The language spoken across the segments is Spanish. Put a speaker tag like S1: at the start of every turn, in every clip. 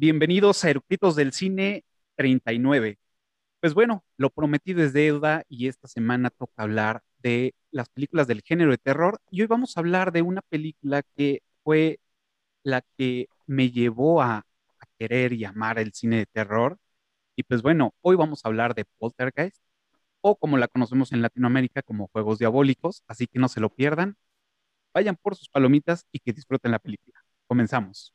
S1: Bienvenidos a Eructitos del Cine 39. Pues bueno, lo prometí desde deuda y esta semana toca hablar de las películas del género de terror y hoy vamos a hablar de una película que fue la que me llevó a, a querer y amar el cine de terror. Y pues bueno, hoy vamos a hablar de Poltergeist o como la conocemos en Latinoamérica como Juegos Diabólicos, así que no se lo pierdan. Vayan por sus palomitas y que disfruten la película. Comenzamos.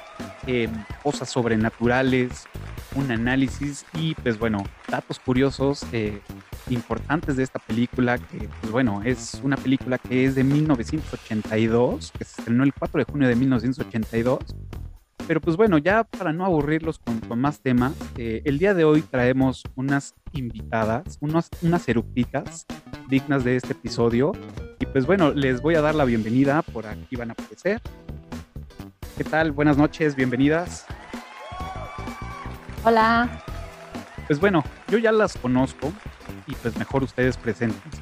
S1: eh, cosas sobrenaturales, un análisis y pues bueno, datos curiosos eh, importantes de esta película, que pues bueno, es una película que es de 1982, que se estrenó el 4 de junio de 1982. Pero pues bueno, ya para no aburrirlos con, con más temas, eh, el día de hoy traemos unas invitadas, unas, unas eructitas dignas de este episodio. Y pues bueno, les voy a dar la bienvenida, por aquí van a aparecer. ¿Qué tal? Buenas noches, bienvenidas.
S2: Hola.
S1: Pues bueno, yo ya las conozco y pues mejor ustedes preséntense.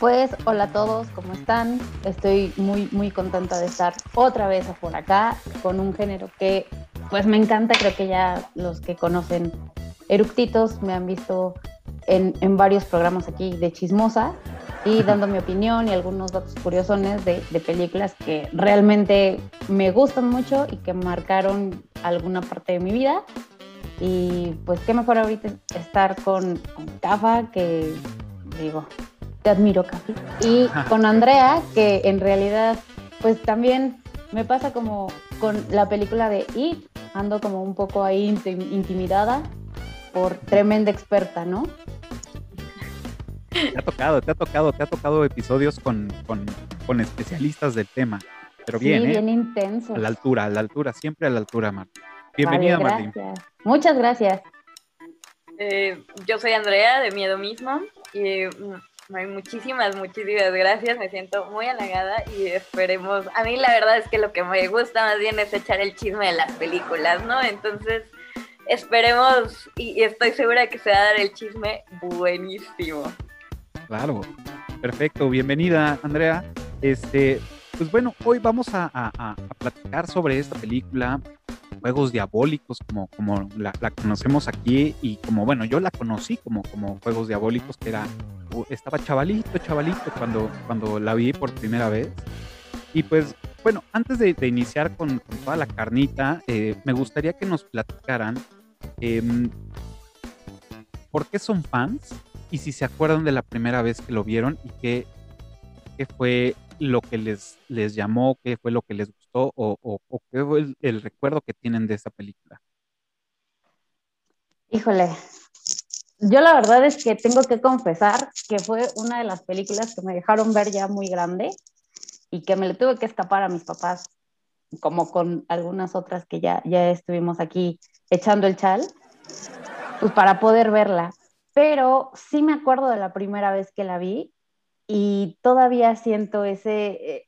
S2: Pues hola a todos, ¿cómo están? Estoy muy muy contenta de estar otra vez por acá con un género que pues me encanta, creo que ya los que conocen Eructitos me han visto en, en varios programas aquí de Chismosa y dando mi opinión y algunos datos curiosones de, de, películas que realmente me gustan mucho y que marcaron alguna parte de mi vida. Y pues qué mejor ahorita estar con, con Cafa, que digo, te admiro, Cafi, y con Andrea, que en realidad pues también me pasa como con la película de It, ando como un poco ahí intimidada por tremenda experta, ¿no?
S1: Te ha tocado, te ha tocado, te ha tocado episodios con, con, con especialistas del tema. Pero bien,
S2: sí,
S1: ¿eh?
S2: bien intenso.
S1: A la altura, a la altura, siempre a la altura, Marta. Bienvenida,
S2: vale,
S1: Martín.
S2: Muchas gracias.
S3: Eh, yo soy Andrea de Miedo Mismo y mm, muchísimas, muchísimas gracias. Me siento muy halagada y esperemos. A mí la verdad es que lo que me gusta más bien es echar el chisme de las películas, ¿no? Entonces esperemos y, y estoy segura que se va a dar el chisme buenísimo.
S1: Claro, perfecto, bienvenida Andrea. Este, pues bueno, hoy vamos a, a, a platicar sobre esta película, Juegos Diabólicos, como, como la, conocemos aquí, y como bueno, yo la conocí como, como Juegos Diabólicos, que era, estaba chavalito, chavalito cuando, cuando la vi por primera vez. Y pues, bueno, antes de, de iniciar con, toda la carnita, eh, me gustaría que nos platicaran eh, por qué son fans y si se acuerdan de la primera vez que lo vieron y qué, qué fue lo que les, les llamó, qué fue lo que les gustó o, o, qué fue el, el, recuerdo que tienen de esa película.
S2: Híjole, yo la verdad es que tengo que confesar que fue una de las películas que me dejaron ver ya muy grande y que me le tuve que escapar a mis papás, como con algunas otras que ya, ya estuvimos aquí echando el chal, pues para poder verla pero sí me acuerdo de la primera vez que la vi y todavía siento ese... Eh,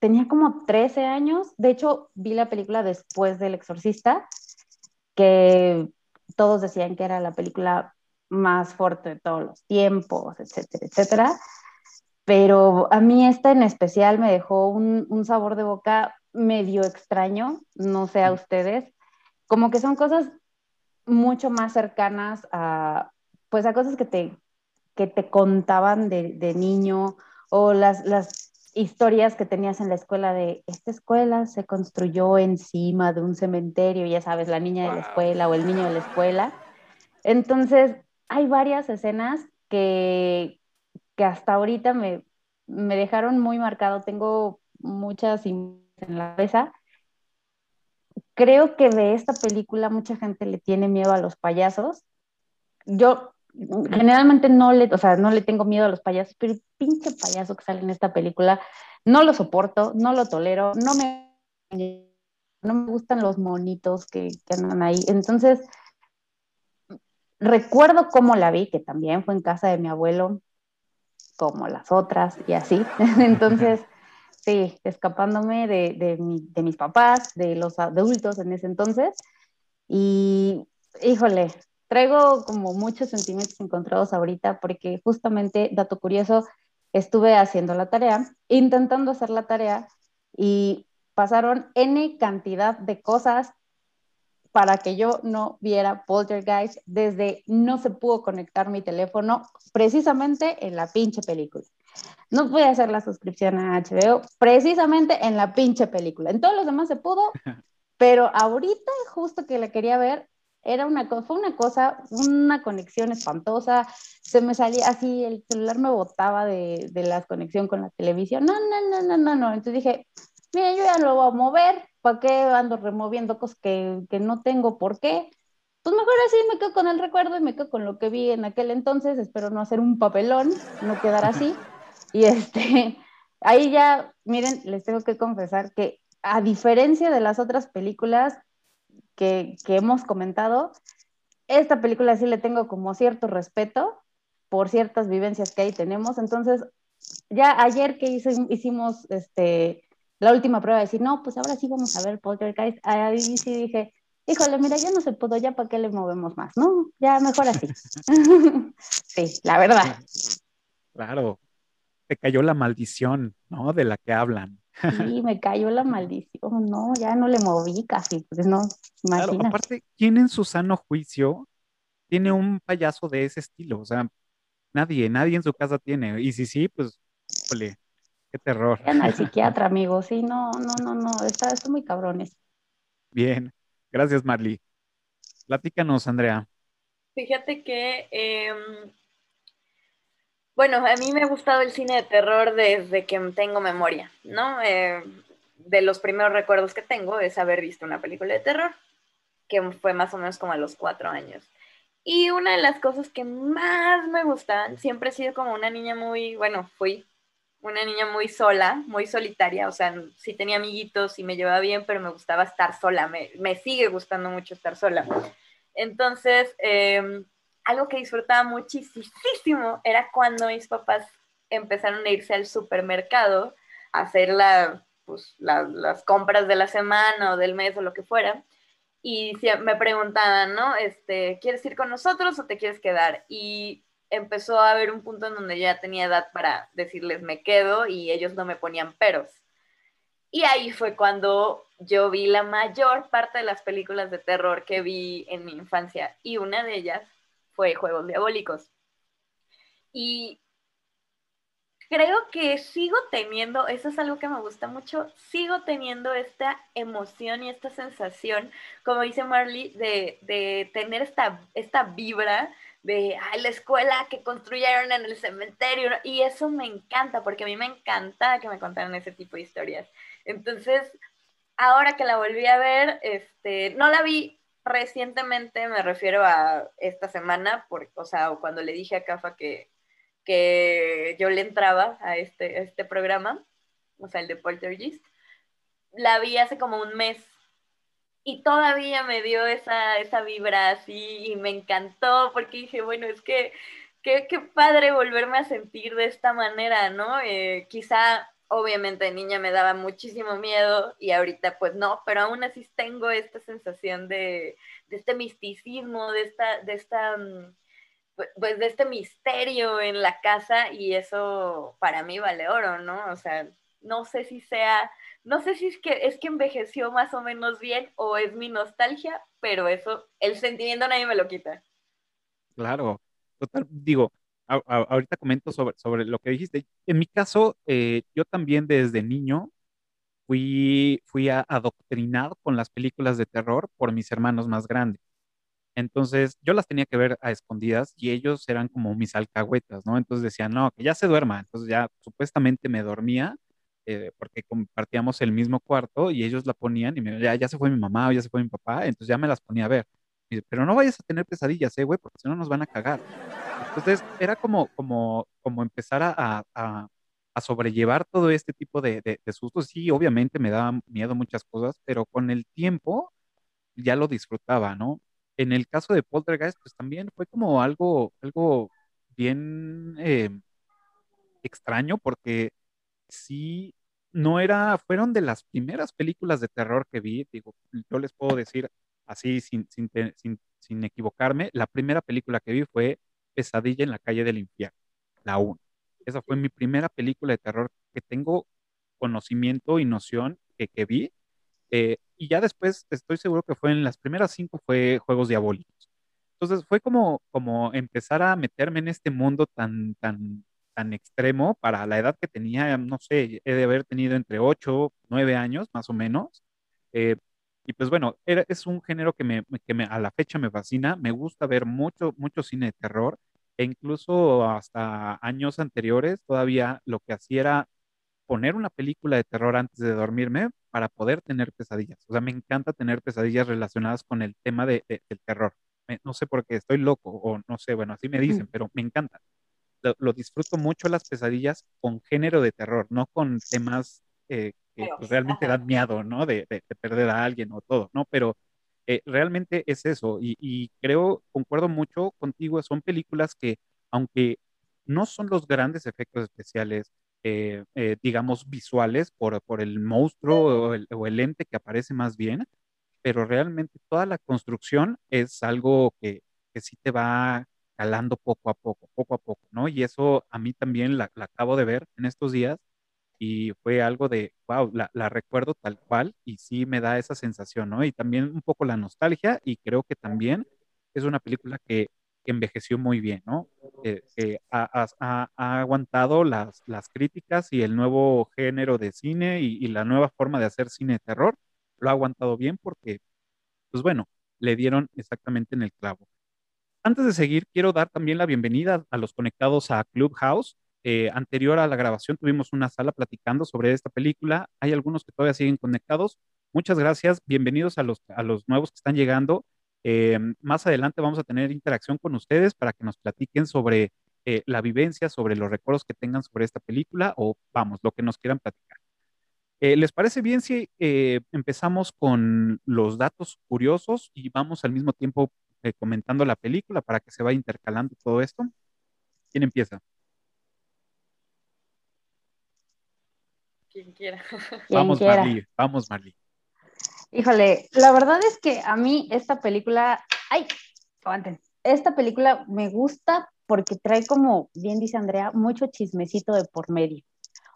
S2: tenía como 13 años, de hecho vi la película después del Exorcista, que todos decían que era la película más fuerte de todos los tiempos, etcétera, etcétera. Pero a mí esta en especial me dejó un, un sabor de boca medio extraño, no sé a ustedes, como que son cosas mucho más cercanas a, pues a cosas que te, que te contaban de, de niño o las, las, historias que tenías en la escuela de esta escuela se construyó encima de un cementerio, ya sabes, la niña de la escuela o el niño de la escuela. Entonces, hay varias escenas que, que hasta ahorita me, me dejaron muy marcado. Tengo muchas en la cabeza creo que de esta película mucha gente le tiene miedo a los payasos. Yo generalmente no le, o sea, no le tengo miedo a los payasos, pero el pinche payaso que sale en esta película no lo soporto, no lo tolero, no me, no me gustan los monitos que, que andan ahí. Entonces, recuerdo cómo la vi, que también fue en casa de mi abuelo, como las otras y así. Entonces, sí, escapándome de, de, de, mis papás, de los adultos en ese entonces. Y, híjole, traigo como muchos sentimientos encontrados ahorita porque justamente, dato curioso, estuve haciendo la tarea, intentando hacer la tarea y pasaron N cantidad de cosas para que yo no viera Poltergeist desde no se pudo conectar mi teléfono precisamente en la pinche película. No pude hacer la suscripción a HBO precisamente en la pinche película. En todos los demás se pudo, pero ahorita justo que la quería ver era una fue una cosa, una conexión espantosa, se me salía así, el celular me botaba de, de la conexión con la televisión, no, no, no, no, no, no, entonces dije, mira, yo ya lo voy a mover, ¿para qué ando removiendo cosas que, que no tengo por qué? Pues mejor así me quedo con el recuerdo y me quedo con lo que vi en aquel entonces, espero no hacer un papelón, no quedar así, y este, ahí ya, miren, les tengo que confesar que a diferencia de las otras películas, que, hemos comentado, esta película sí le tengo como cierto respeto por ciertas vivencias que ahí tenemos. Entonces, ya ayer que hicimos este, la última prueba de decir, no, pues ahora sí vamos a ver Poltergeist, ahí sí dije, híjole, mira, ya no se pudo, ya para qué le movemos más, ¿no? Ya mejor así. sí, la verdad.
S1: Claro, te cayó la maldición, ¿no? De la que hablan.
S2: Sí, me cayó la maldición, no, ya no le moví casi, pues no,
S1: Claro, aparte, ¿quién en su sano juicio tiene un payaso de ese estilo? O sea, nadie, nadie en su casa tiene. Y si sí, pues, ole, qué terror.
S2: Vayan al psiquiatra, amigo, sí, no, no, no, no, está, está muy cabrones.
S1: Bien, gracias, Marley. Platícanos, Andrea.
S3: Fíjate que em, bueno, a mí me ha gustado el cine de terror desde que tengo memoria, ¿no? Eh, de los primeros recuerdos que tengo es haber visto una película de terror, que fue más o menos como a los cuatro años. Y una de las cosas que más me gustan, siempre he sido como una niña muy, bueno, fui una niña muy sola, muy solitaria, o sea, sí tenía amiguitos y me llevaba bien, pero me gustaba estar sola, me, me sigue gustando mucho estar sola. Entonces, eh, algo que disfrutaba muchísimo era cuando mis papás empezaron a irse al supermercado a hacer pues, las compras de la semana o del mes o lo que fuera. Y me preguntaban, ¿no? Este, ¿Quieres ir con nosotros o te quieres quedar? Y empezó a haber un punto en donde ya tenía edad para decirles me quedo y ellos no me ponían peros. Y ahí fue cuando yo vi la mayor parte de las películas de terror que vi en mi infancia y una de ellas fue Juegos Diabólicos. Y creo que sigo teniendo, eso es algo que me gusta mucho, sigo teniendo esta emoción y esta sensación, como dice Marley, de, tener esta, esta vibra de la escuela que construyeron en el cementerio. Y eso me encanta, porque a mí me encanta que me contaran ese tipo de historias. Entonces, ahora que la volví a ver, este, no la vi recientemente, me refiero a esta semana, porque, o sea, cuando le dije a Cafa que, que yo le entraba a este, este programa, o sea, el de Poltergeist, la vi hace como un mes y todavía me dio esa, esa vibra así y me encantó porque dije, bueno, es que qué, padre volverme a sentir de esta manera, ¿no? Eh, quizá obviamente de niña me daba muchísimo miedo y ahorita pues no, pero aún así tengo esta sensación de, este misticismo, de esta, de esta, mm, pues, pues de este misterio en la casa y eso para mí vale oro, ¿no? O sea, no sé si sea, no sé si es que es que envejeció más o menos bien o es mi nostalgia, pero eso, el sentimiento nadie me lo quita.
S1: Claro, total, digo, ahorita comento sobre, sobre lo que dijiste. En mi caso, eh, yo también desde niño fui, fui adoctrinado con las películas de terror por mis hermanos más grandes. Entonces, yo las tenía que ver a escondidas y ellos eran como mis alcahuetas, ¿no? Entonces decían, no, que ya se duerma. Entonces ya supuestamente me dormía eh, porque compartíamos el mismo cuarto y ellos la ponían y me, ya, ya se fue mi mamá o ya se fue mi papá, entonces ya me las ponía a ver. pero no vayas a tener pesadillas, eh, güey, porque si no nos van a cagar. Entonces era como, como, como empezar a, a, a sobrellevar todo este tipo de, de, de, sustos. Sí, obviamente me daba miedo muchas cosas, pero con el tiempo ya lo disfrutaba, ¿no? En el caso de Poltergeist, pues también fue como algo, algo bien eh, extraño porque sí, no era, fueron de las primeras películas de terror que vi, digo, yo les puedo decir así sin, sin, sin, sin equivocarme, la primera película que vi fue Pesadilla en la calle del infierno, la 1. Esa fue mi primera película de terror que tengo conocimiento y noción que, que vi. Eh, y ya después estoy seguro que fue en las primeras cinco fue Juegos Diabólicos. Entonces fue como, como empezar a meterme en este mundo tan, tan, tan extremo para la edad que tenía, no sé, he de haber tenido entre 8, 9 años más o menos. Eh, y pues bueno, era, es un género que, me, que me, a la fecha me fascina, me gusta ver mucho, mucho cine de terror e incluso hasta años anteriores todavía lo que hacía era poner una película de terror antes de dormirme para poder tener pesadillas. O sea, me encanta tener pesadillas relacionadas con el tema de, del terror. no sé por qué estoy loco o no sé, bueno, así me dicen, pero me encanta lo, disfruto mucho las pesadillas con género de terror, no con temas eh, que pues, realmente dan miedo, ¿no? De, de, perder a alguien o todo, ¿no? Pero eh, realmente es eso y, y, creo, concuerdo mucho contigo, son películas que, aunque no son los grandes efectos especiales, eh, digamos, visuales por, por el monstruo o el, o el, ente que aparece más bien, pero realmente toda la construcción es algo que, que sí te va calando poco a poco, poco a poco, ¿no? Y eso a mí también la, acabo de ver en estos días y fue algo de, wow, la, recuerdo tal cual y sí me da esa sensación, ¿no? Y también un poco la nostalgia y creo que también es una película que, envejeció muy bien, ¿no? que ha, aguantado las, las críticas y el nuevo género de cine y, y la nueva forma de hacer cine de terror, lo ha aguantado bien porque, pues bueno, le dieron exactamente en el clavo. Antes de seguir, quiero dar también la bienvenida a los conectados a Clubhouse. Eh, anterior a la grabación tuvimos una sala platicando sobre esta película. Hay algunos que todavía siguen conectados. Muchas gracias. Bienvenidos a los, a los nuevos que están llegando. Eh, más adelante vamos a tener interacción con ustedes para que nos platiquen sobre eh, la vivencia, sobre los recuerdos que tengan sobre esta película o, vamos, lo que nos quieran platicar. ¿Les parece bien si empezamos con los datos curiosos y vamos al mismo tiempo eh, comentando la película para que se vaya intercalando todo esto. ¿Quién empieza?
S3: Quien quiera.
S1: vamos, Marley, vamos, Marley.
S2: Híjole, la verdad es que a mí esta película, ay, aguanten, esta película me gusta porque trae como, bien dice Andrea, mucho chismecito de por medio.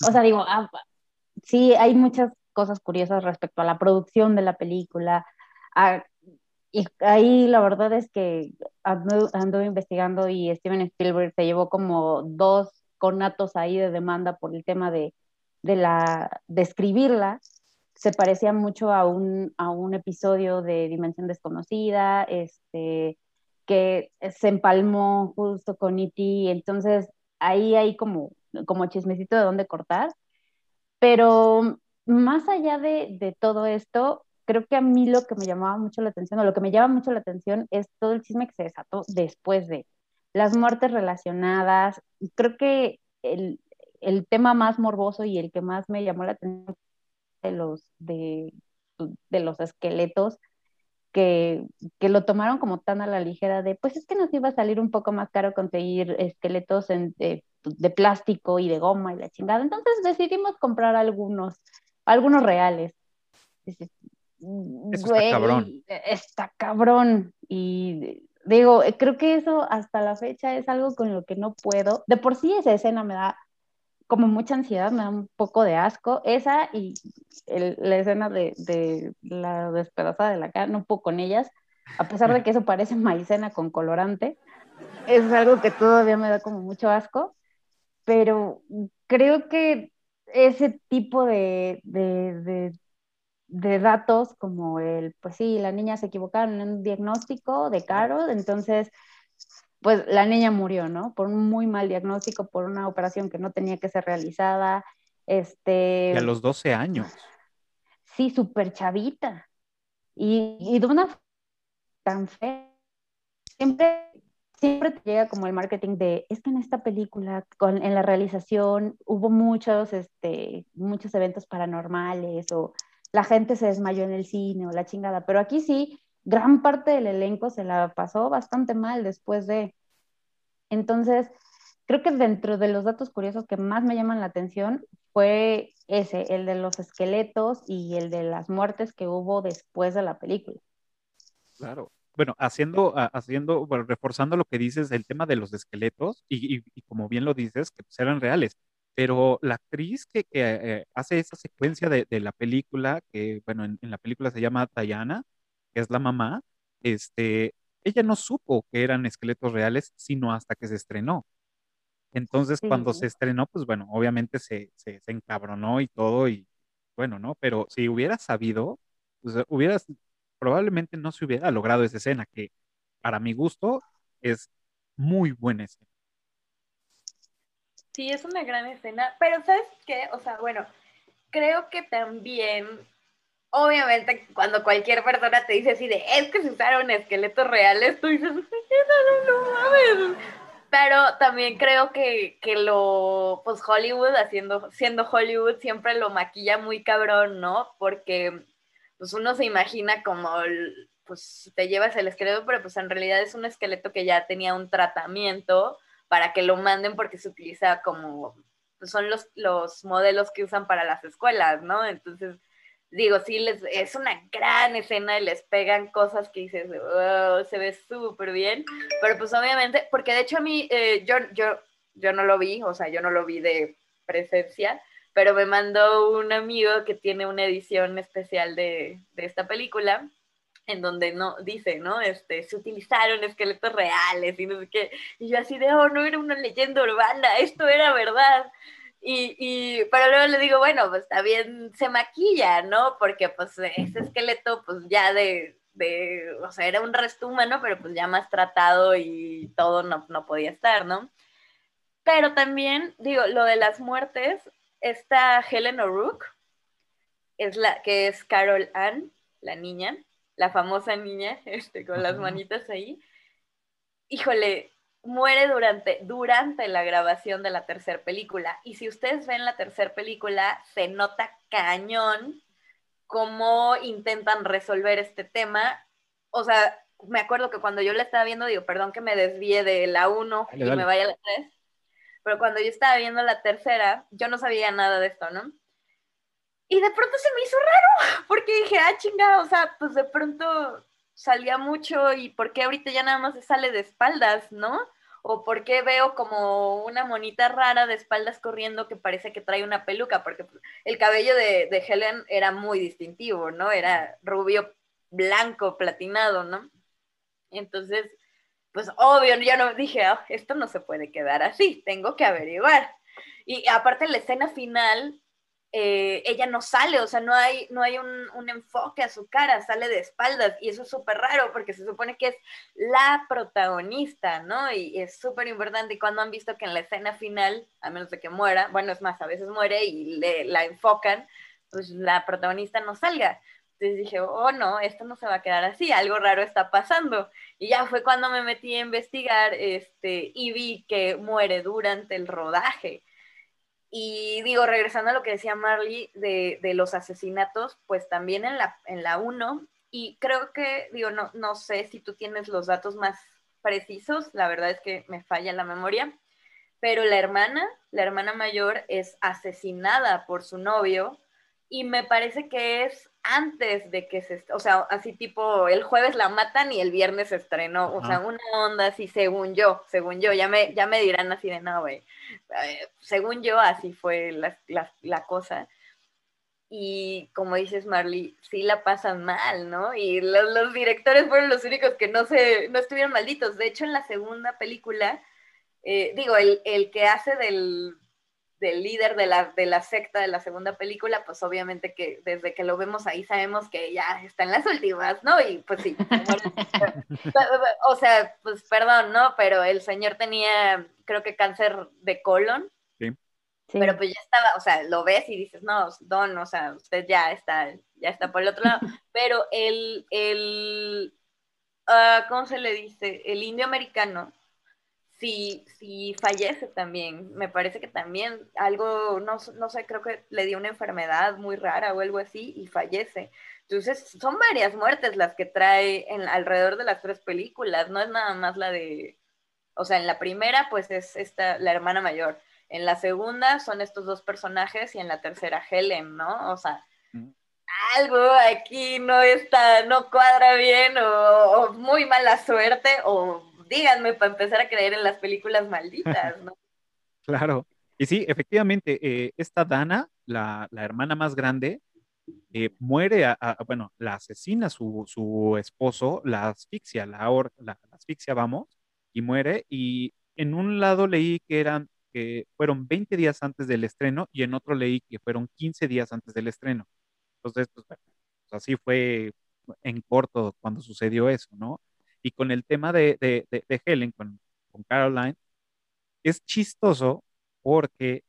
S2: O sea, digo, ah, sí, hay muchas cosas curiosas respecto a la producción de la película, a y ahí la verdad es que ando, investigando y Steven Spielberg se llevó como dos conatos ahí de demanda por el tema de, de, la, de escribirla. Se parecía mucho a un, a un episodio de Dimensión Desconocida, este, que se empalmó justo con E.T., entonces ahí hay como, como chismecito de dónde cortar. Pero más allá de, de todo esto, creo que a mí lo que me llamaba mucho la atención, o lo que me llama mucho la atención, es todo el chisme que se desató después de las muertes relacionadas. Creo que el, el tema más morboso y el que más me llamó la atención de los, de, de los esqueletos, que, que, lo tomaron como tan a la ligera de, pues es que nos iba a salir un poco más caro conseguir esqueletos en, de, de, plástico y de goma y la chingada. Entonces decidimos comprar algunos, algunos reales.
S1: Eso está cabrón.
S2: Está cabrón. Y digo, eh, creo que eso hasta la fecha es algo con lo que no puedo. De por sí esa escena me da como mucha ansiedad, me da un poco de asco. Esa y la escena de, de, la despedazada de la cara, no puedo con ellas, a pesar de que eso parece maicena con colorante. Es algo que todavía me da como mucho asco, pero creo que ese tipo de, de de datos como el, pues sí, la niña se equivocaron en un diagnóstico de Caro, entonces, pues la niña murió, ¿no? Por un muy mal diagnóstico, por una operación que no tenía que ser realizada. Este,
S1: y a los 12 años.
S2: Sí, súper chavita. Y, y de una tan fea. Siempre siempre te llega como el marketing de, es que en esta película, con, en la realización, hubo muchos, este, muchos eventos paranormales o la gente se desmayó en el cine o la chingada, pero aquí sí, gran parte del elenco se la pasó bastante mal después de... Entonces, creo que dentro de los datos curiosos que más me llaman la atención fue ese, el de los esqueletos y el de las muertes que hubo después de la película.
S1: Claro. Bueno, haciendo, haciendo, bueno, reforzando lo que dices, el tema de los esqueletos, y, como bien lo dices, que pues, eran reales, pero la actriz que, eh, hace esa secuencia de, la película, que bueno, en, la película se llama Diana, que es la mamá, este, ella no supo que eran esqueletos reales, sino hasta que se estrenó. Entonces, cuando se estrenó, pues bueno, obviamente se, se, se encabronó y todo, y bueno, ¿no? Pero si hubiera sabido, pues hubieras probablemente no se hubiera logrado esa escena, que para mi gusto es muy buena escena.
S3: Sí, es una gran escena, pero ¿sabes qué? O sea, bueno, creo que también, obviamente, cuando cualquier persona te dice así de, es que se usaron esqueletos reales, tú dices, no, no, no Pero también creo que, que, lo, pues Hollywood, haciendo, siendo Hollywood, siempre lo maquilla muy cabrón, ¿no? Porque pues uno se imagina como, pues te llevas el esqueleto, pero pues en realidad es un esqueleto que ya tenía un tratamiento para que lo manden porque se utiliza como, pues son los, los modelos que usan para las escuelas, ¿no? Entonces, digo, sí, les, es una gran escena y les pegan cosas que dices, oh, se ve súper bien, pero pues obviamente, porque de hecho a mí, eh, yo, yo, yo no lo vi, o sea, yo no lo vi de presencia, pero me mandó un amigo que tiene una edición especial de, de esta película en donde no dice, ¿no? Este, se utilizaron esqueletos reales y no sé qué. Y yo así de, oh, no era una leyenda urbana, esto era verdad. Y, y, pero luego le digo, bueno, pues también se maquilla, ¿no? Porque pues ese esqueleto, pues ya de, de, o sea, era un resto humano, pero pues ya más tratado y todo no, no podía estar, ¿no? Pero también, digo, lo de las muertes, esta Helen O'Rourke, es la, que es Carol Ann, la niña, la famosa niña, este, con las manitas ahí. Híjole, muere durante, durante la grabación de la tercera película. Y si ustedes ven la tercera película, se nota cañón cómo intentan resolver este tema. O sea, me acuerdo que cuando yo la estaba viendo, digo, perdón que me desvíe de la 1 y me vaya a la 3, pero cuando yo estaba viendo la tercera, yo no sabía nada de esto, ¿no? Y de pronto se me hizo raro, porque dije, ah, chinga, o sea, pues de pronto salía mucho y por qué ahorita ya nada más se sale de espaldas, ¿no? O por qué veo como una monita rara de espaldas corriendo que parece que trae una peluca, porque pues, el cabello de, Helen era muy distintivo, ¿no? Era rubio, blanco, platinado, ¿no? Entonces, pues obvio, yo no dije, ah, esto no se puede quedar así, tengo que averiguar. Y aparte la escena final, eh, ella no sale, o sea, no hay, no hay un, un enfoque a su cara, sale de espaldas y eso es súper raro porque se supone que es la protagonista, ¿no? Y es súper importante cuando han visto que en la escena final, a menos de que muera, bueno, es más, a veces muere y le, la enfocan, pues la protagonista no salga. Entonces dije, oh no, esto no se va a quedar así, algo raro está pasando. Y ya fue cuando me metí a investigar este, y vi que muere durante el rodaje. Y digo, regresando a lo que decía Marley de, de los asesinatos, pues también en la, en la 1, y creo que, digo, no, no sé si tú tienes los datos más precisos, la verdad es que me falla la memoria, pero la hermana, la hermana mayor es asesinada por su novio y me parece que es antes de que se, o sea, así tipo, el jueves la matan y el viernes se estrenó, o sea, una onda así, según yo, según yo, ya me, ya me dirán así de, no, güey, eh, según yo, así fue la, la, cosa. Y como dices, Marley, sí la pasan mal, ¿no? Y los, los, directores fueron los únicos que no, se, no estuvieron malditos. De hecho, en la segunda película, eh, digo, el, el que hace del del líder de la, de la secta de la segunda película, pues obviamente que desde que lo vemos ahí sabemos que ya está en las últimas, ¿no? Y pues sí, o sea, pues perdón, ¿no? Pero el señor tenía, creo que cáncer de colon. Sí. Pero pues ya estaba, o sea, lo ves y dices, no, Don, o sea, usted ya está, ya está por el otro lado. Pero el, el uh, ¿cómo se le dice? El indio americano, si, si fallece también, me parece que también algo, no, no sé, creo que le dio una enfermedad muy rara o algo así y fallece. Entonces, son varias muertes las que trae en, alrededor de las tres películas, no es nada más la de, o sea, en la primera, pues es esta, la hermana mayor en la segunda son estos dos personajes y en la tercera Helen, ¿no? O sea, algo aquí no está, no cuadra bien o, muy mala suerte o díganme para empezar a creer en las películas malditas, ¿no?
S1: claro. Y sí, efectivamente, eh, esta Dana, la, hermana más grande, eh, muere, a, bueno, la asesina su, su esposo, la asfixia, la, la, asfixia, vamos, y muere. Y en un lado leí que eran que fueron 20 días antes del estreno y en otro leí que fueron 15 días antes del estreno. Entonces, pues, pues, así fue en corto cuando sucedió eso, ¿no? Y con el tema de, Helen, con, Caroline, es chistoso porque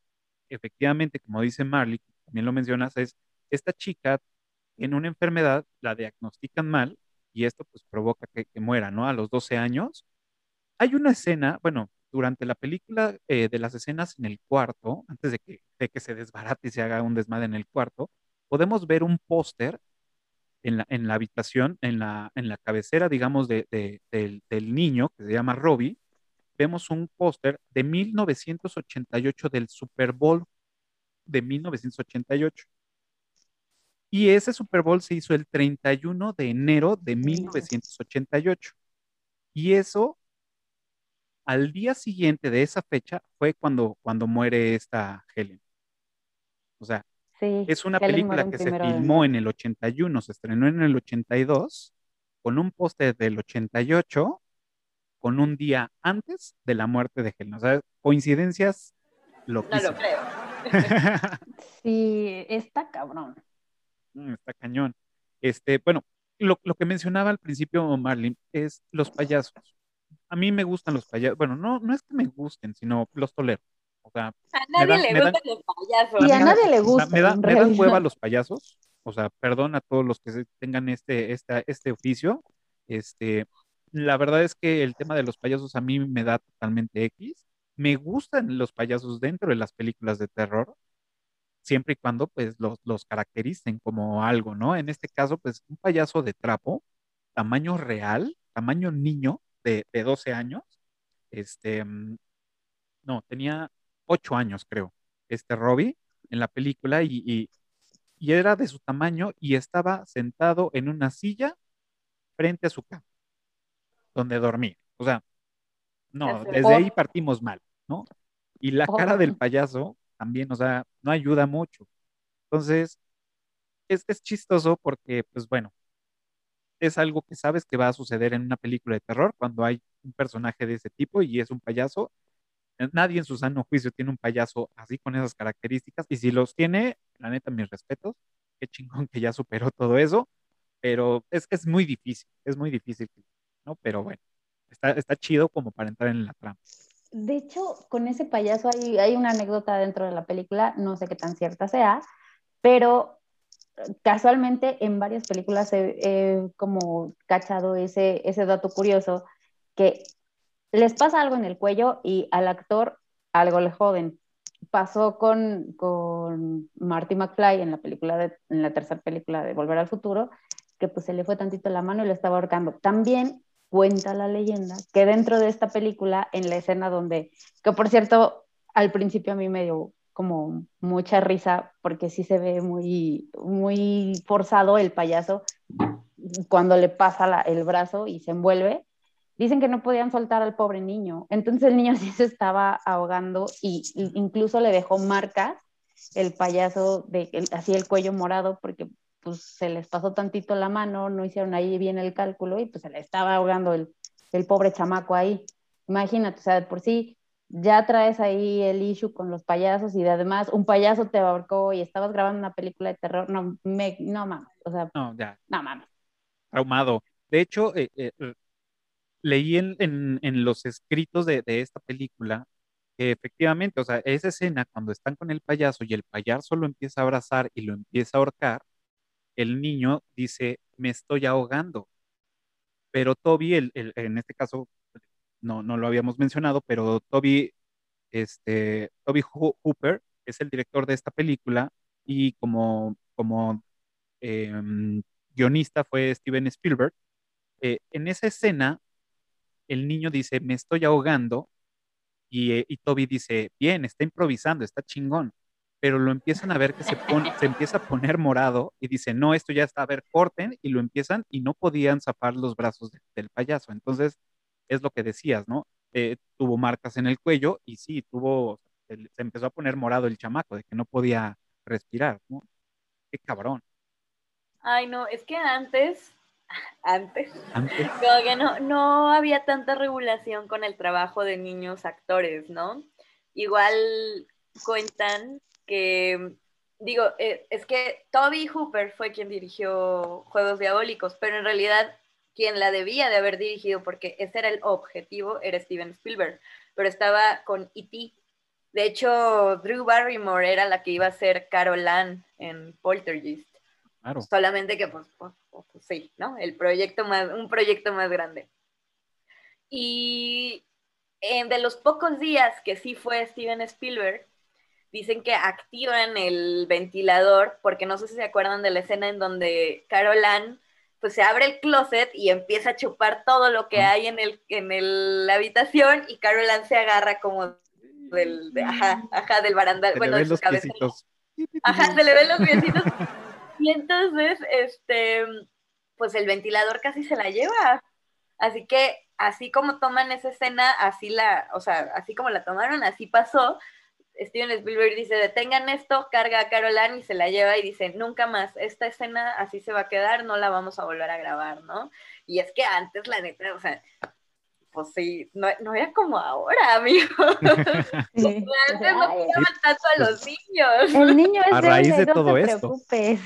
S1: efectivamente, como dice Marley, también lo mencionas, es esta chica tiene una enfermedad, la diagnostican mal y esto pues provoca que, que muera, ¿no? A los 12 años. Hay una escena, bueno, durante la película eh, de las escenas en el cuarto, antes de que, de que se desbarate y se haga un desmadre en el cuarto, podemos ver un póster en la, en la habitación, en la, en la cabecera, digamos, de, del, del, niño, que se llama Robbie, vemos un póster de 1988 del Super Bowl de 1988. Y ese Super Bowl se hizo el 31 de enero de 1988. Y eso al día siguiente de esa fecha fue cuando, cuando muere esta Helen. O sea, es una película que se filmó en el 81, se estrenó en el 82, con un póster del 88, con un día antes de la muerte de Helen. O sea, coincidencias
S3: No lo creo.
S2: sí, está cabrón.
S1: Mm, está cañón. Este, bueno, lo, lo que mencionaba al principio Marlene es los payasos a mí me gustan los payasos. Bueno, no, no es que me gusten, sino los tolero. O sea,
S3: a nadie le gustan los payasos.
S2: Y a nadie le gusta.
S1: Me, da, me dan hueva los payasos. O sea, perdón a todos los que tengan este, esta, este oficio. Este, la verdad es que el tema de los payasos a mí me da totalmente X. Me gustan los payasos dentro de las películas de terror, siempre y cuando pues los, los caractericen como algo, ¿no? En este caso, pues un payaso de trapo, tamaño real, tamaño niño, de, 12 años. Este, mm, no, tenía 8 años, creo, este Robbie en la película y, y, era de su tamaño y estaba sentado en una silla frente a su cama, donde dormía. O sea, no, desde ahí partimos mal, ¿no? Y la cara del payaso también, o sea, no ayuda mucho. Entonces, es, es chistoso porque, pues bueno, es algo que sabes que va a suceder en una película de terror cuando hay un personaje de ese tipo y es un payaso. Nadie en su sano juicio tiene un payaso así con esas características y si los tiene, la neta, mis respetos. Qué chingón que ya superó todo eso, pero es, es muy difícil, es muy difícil, ¿no? Pero bueno, está, está chido como para entrar en la trama.
S2: De hecho, con ese payaso hay, hay una anécdota dentro de la película, no sé qué tan cierta sea, pero casualmente en varias películas he, como cachado ese, ese dato curioso, que les pasa algo en el cuello y al actor algo le joden. Pasó con, con Marty McFly en la tercera película de Volver al Futuro, que pues se le fue tantito la mano y lo estaba ahorcando. También cuenta la leyenda que dentro de esta película, en la escena donde, que por cierto, al principio a mí me dio como mucha risa porque sí se ve muy, muy forzado el payaso cuando le pasa el brazo y se envuelve. Dicen que no podían soltar al pobre niño. Entonces el niño sí se estaba ahogando y, incluso le dejó marcas el payaso de así el cuello morado porque pues se les pasó tantito la mano, no hicieron ahí bien el cálculo y pues se le estaba ahogando el, el pobre chamaco ahí. Imagínate, o sea, por sí ya traes ahí el issue con los payasos y además un payaso te ahorcó y estabas grabando una película de terror, no, me, no mames, o sea,
S1: no, ya.
S2: no mames.
S1: Traumado. De hecho, eh, eh, leí en, en, los escritos de, de, esta película que efectivamente, o sea, esa escena cuando están con el payaso y el payaso lo empieza a abrazar y lo empieza a ahorcar, el niño dice, me estoy ahogando. Pero Toby, el, el- en este caso, no, no lo habíamos mencionado, pero Toby, este, Toby Ho- Hooper es el director de esta película y como, como em, guionista fue Steven Spielberg. Eh, en esa escena, el niño dice, me estoy ahogando y, eh, y Toby dice, bien, está improvisando, está chingón. Pero lo empiezan a ver que se, se empieza a poner morado y dice, no, esto ya está, a ver, corten, y lo empiezan y no podían zafar los brazos de- del payaso. Entonces, es lo que decías, ¿no? Eh, tuvo marcas en el cuello y sí, tuvo, se empezó a poner morado el chamaco, de que no podía respirar, ¿no? Qué cabrón.
S3: Ay, no, es que antes, antes,
S1: Antes,
S3: como que no, no había tanta regulación con el trabajo de niños actores, ¿no? Igual cuentan que, digo, eh, es que Toby Hooper fue quien dirigió Juegos Diabólicos, pero en realidad quien la debía de haber dirigido, porque ese era el objetivo, era Steven Spielberg, pero estaba con E.T. De hecho, Drew Barrymore era la que iba a ser Carol Ann en Poltergeist.
S1: Claro.
S3: Solamente que, pues, pues, pues, pues, sí, ¿no? El proyecto más, un proyecto más grande. Y eh, de los pocos días que sí fue Steven Spielberg, dicen que activan el ventilador, porque no sé si se acuerdan de la escena en donde Carol Ann pues se abre el closet y empieza a chupar todo lo que hay en, el, en el- la habitación y Carol Ann se agarra como del, de- ajá, ajá, del barandal,
S1: Se le
S3: bueno,
S1: ven
S3: su
S1: los
S3: cabeza.
S1: piecitos.
S3: Ajá, se le ven los piecitos. Y entonces, este, pues el ventilador casi se la lleva. Así que, así como toman esa escena, así la, o sea, así como la tomaron, así pasó. Steven Spielberg dice, detengan esto, carga a Carol Ann y se la lleva y dice, nunca más, esta escena así se va a quedar, no la vamos a volver a grabar, ¿no? Y es que antes, la neta, o sea, pues sí, no, no era como ahora, amigo.
S2: Sí.
S3: Antes no cuidaban tanto a los niños.
S2: El niño es
S1: A raíz de
S2: no
S1: todo
S2: te
S1: esto.
S2: preocupes.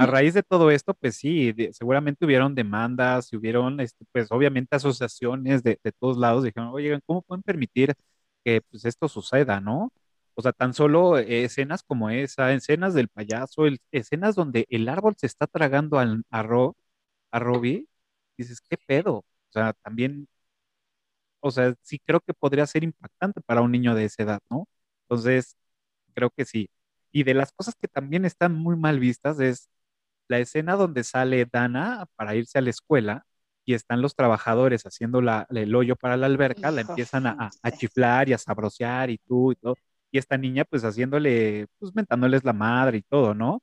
S1: A raíz de todo esto, pues sí, de- seguramente hubieron demandas y hubieron, este, pues obviamente asociaciones de, de todos lados dijeron, oye, ¿cómo pueden permitir que pues esto suceda, no? O sea, tan solo eh, escenas como esa, escenas del payaso, el- escenas donde el árbol se está tragando al, a, Ro- a Robbie, dices, ¿qué pedo? O sea, también, o sea, sí creo que podría ser impactante para un niño de esa edad, ¿no? Entonces, creo que sí. Y de las cosas que también están muy mal vistas es la escena donde sale Dana para irse a la escuela y están los trabajadores haciendo la, el hoyo para la alberca, la empiezan a, chiflar y a sabrosear y tú y todo. Y esta niña pues haciéndole, pues mentándoles la madre y todo, ¿no?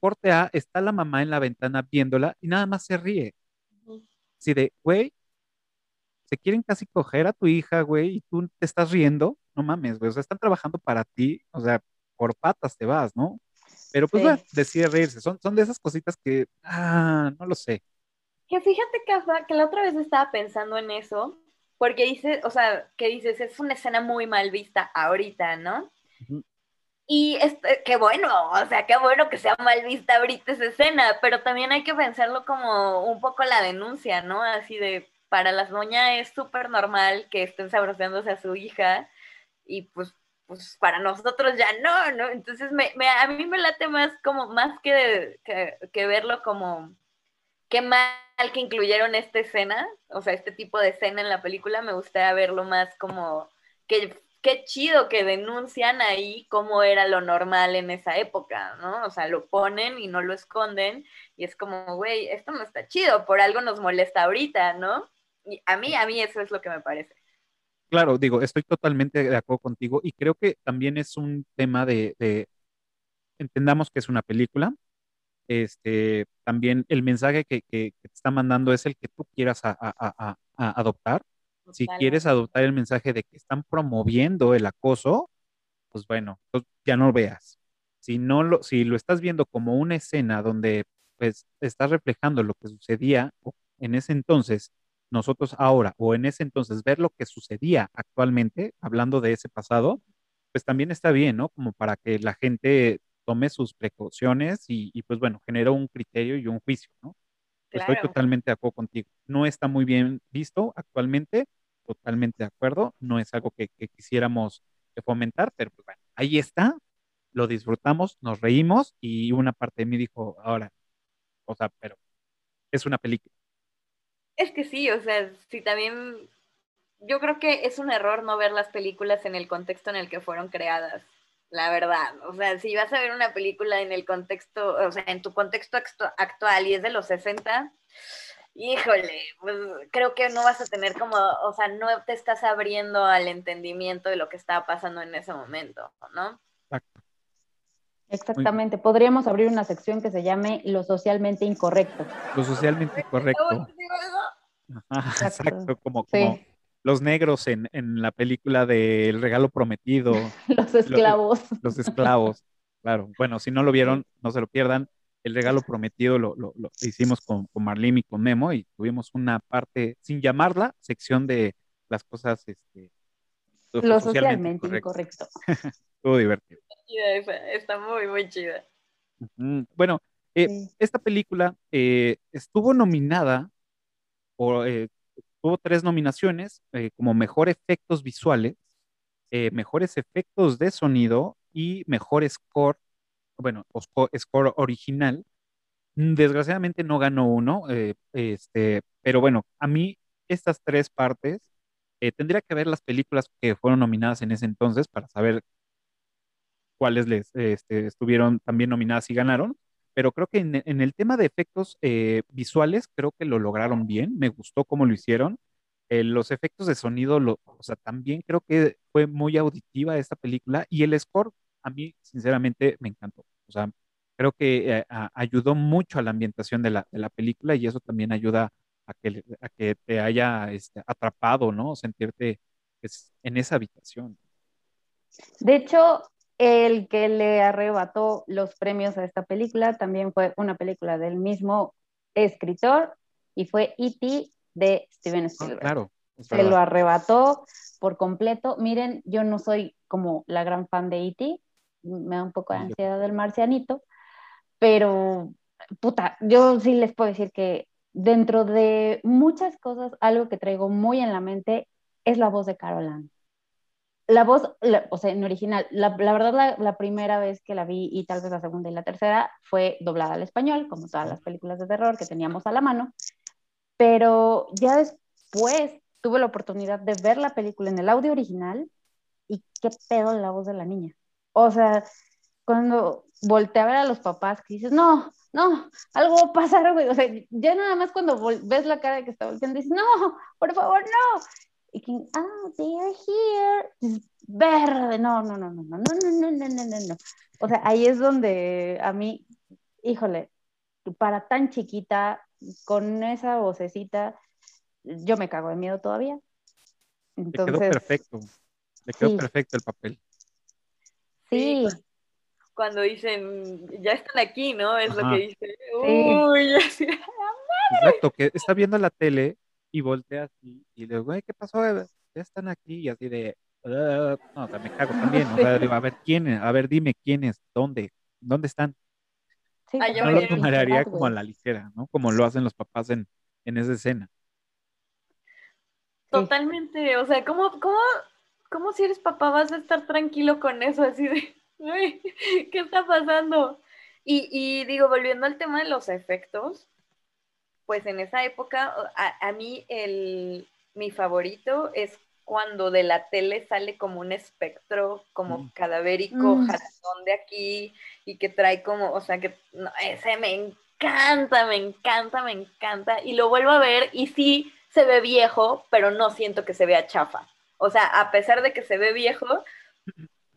S1: Corte A, está la mamá en la ventana viéndola y nada más se ríe. Así de, güey, se quieren casi coger a tu hija, güey, y tú te estás riendo, no mames, güey, o sea, están trabajando para ti, o sea, por patas te vas, ¿no? Pero pues
S2: Sí.
S1: bueno, decide reírse, son, son de esas cositas que, ah, no lo sé.
S3: Que fíjate que, que la otra vez estaba pensando en eso, porque dices, o sea, que dices, es una escena muy mal vista ahorita, ¿no? Y este, qué bueno, o sea, qué bueno que sea mal vista ahorita esa escena, pero también hay que pensarlo como un poco la denuncia, ¿no? Así de, para las doñas es súper normal que estén sabroseándose a su hija y pues, pues para nosotros ya no, ¿no? Entonces me, me- a mí me late más como, más que, que, que verlo como, qué mal que incluyeron esta escena, o sea, este tipo de escena en la película, me gustaría verlo más como que qué chido que denuncian ahí cómo era lo normal en esa época, ¿no? O sea, lo ponen y no lo esconden y es como, güey, esto no está chido, por algo nos molesta ahorita, ¿no? Y a mí, a mí eso es lo que me parece.
S1: Claro, digo, estoy totalmente de acuerdo contigo y creo que también es un tema de, de- entendamos que es una película, este, también el mensaje que, que- que te está mandando es el que tú quieras a- a- a- adoptar. Si quieres adoptar el mensaje de que están promoviendo el acoso, pues bueno, pues ya no lo veas. Si no lo, si lo estás viendo como una escena donde pues estás reflejando lo que sucedía en ese entonces, nosotros ahora, o en ese entonces ver lo que sucedía actualmente, hablando de ese pasado, pues también está bien, ¿no? Como para que la gente tome sus precauciones y, y, pues bueno, genera un criterio y un juicio, ¿no? Estoy
S3: Claro.
S1: totalmente de acuerdo contigo. No está muy bien visto actualmente, totalmente de acuerdo, no es algo que, que quisiéramos fomentar, pero pues bueno, ahí está, lo disfrutamos, nos reímos y una parte de mí dijo, ahora, o sea, pero es una película.
S3: Es que sí, o sea, sí también, yo creo que es un error no ver las películas en el contexto en el que fueron creadas, la verdad. O sea, si vas a ver una película en el contexto, o sea, en tu contexto actual y es de los 60, híjole, pues creo que no vas a tener como, o sea, no te estás abriendo al entendimiento de lo que estaba pasando en ese momento, ¿no? Exacto.
S2: Exactamente, podríamos abrir una sección que se llame lo socialmente incorrecto.
S1: Lo socialmente incorrecto. exacto, como, como los negros en, en la película de El regalo prometido.
S2: los esclavos.
S1: Los, esclavos, claro. Bueno, si no lo vieron, no se lo pierdan. El regalo prometido lo, lo, lo hicimos con, con Marlene y con Memo y tuvimos una parte, sin llamarla, sección de las cosas este,
S2: lo socialmente, incorrecto.
S1: Estuvo divertido.
S3: Está muy, muy chida.
S1: Bueno, eh, esta película eh, estuvo nominada, o eh, tuvo tres nominaciones como mejor efectos visuales, mejores efectos de sonido y mejor score, bueno, score original. Desgraciadamente no ganó uno, este, pero bueno, a mí estas tres partes eh, tendría que ver las películas que fueron nominadas en ese entonces para saber cuáles les este, estuvieron también nominadas y ganaron. Pero creo que en, el tema de efectos eh, visuales, creo que lo lograron bien. Me gustó cómo lo hicieron. Eh, los efectos de sonido, lo, o sea, también creo que fue muy auditiva esta película. Y el score, a mí, sinceramente, me encantó. O sea, creo que ayudó mucho a la ambientación de la, de la película y eso también ayuda a que, a que te haya este, atrapado, ¿no? Sentirte pues, en esa habitación.
S2: De hecho, el que le arrebató los premios a esta película también fue una película del mismo escritor y fue E.T. de Steven ah, Spielberg.
S1: claro.
S2: Se lo arrebató por completo. Miren, yo no soy como la gran fan de E.T., me da un poco de ansiedad del marcianito, pero puta, yo sí les puedo decir que dentro de muchas cosas, algo que traigo muy en la mente es la voz de Caroline. La voz, o sea, en original, la, verdad la, primera vez que la vi y tal vez la segunda y la tercera fue doblada al español, como todas las películas de terror que teníamos a la mano, pero ya después tuve la oportunidad de ver la película en el audio original y qué pedo la voz de la niña. O sea, cuando volteé a ver a los papás que dices, no, no, algo va a pasar, güey. O sea, ya nada más cuando ves la cara que está volteando, dices, no, por favor, no. Y que, ah, they are here. verde, no, no, no, no, no, no, no, no, no, no, no. O sea, ahí es donde a mí, híjole, para tan chiquita, con esa vocecita, yo me cago de miedo todavía.
S1: Entonces, Le quedó perfecto. Le quedó perfecto el papel.
S2: Sí
S3: cuando dicen, ya están aquí, ¿no? Es lo que dice. Uy, así,
S1: Exacto, que está viendo la tele y voltea así y le digo, ¿qué pasó? Ya están aquí y así de, no, o sea, me cago también, o sea, digo, a ver quién, a ver, dime quiénes, dónde, dónde están. Sí, ah, no lo tomaría como a la ligera, ¿no? Como lo hacen los papás en, en esa escena.
S3: Totalmente, o sea, ¿cómo, cómo, cómo si eres papá vas a estar tranquilo con eso así de ¿qué está pasando? Y, digo, volviendo al tema de los efectos, pues en esa época, a, mí el, mi favorito es cuando de la tele sale como un espectro, como mm. cadavérico, mm. de aquí, y que trae como, o sea, que ese me encanta, me encanta, me encanta, y lo vuelvo a ver y sí se ve viejo, pero no siento que se vea chafa. O sea, a pesar de que se ve viejo,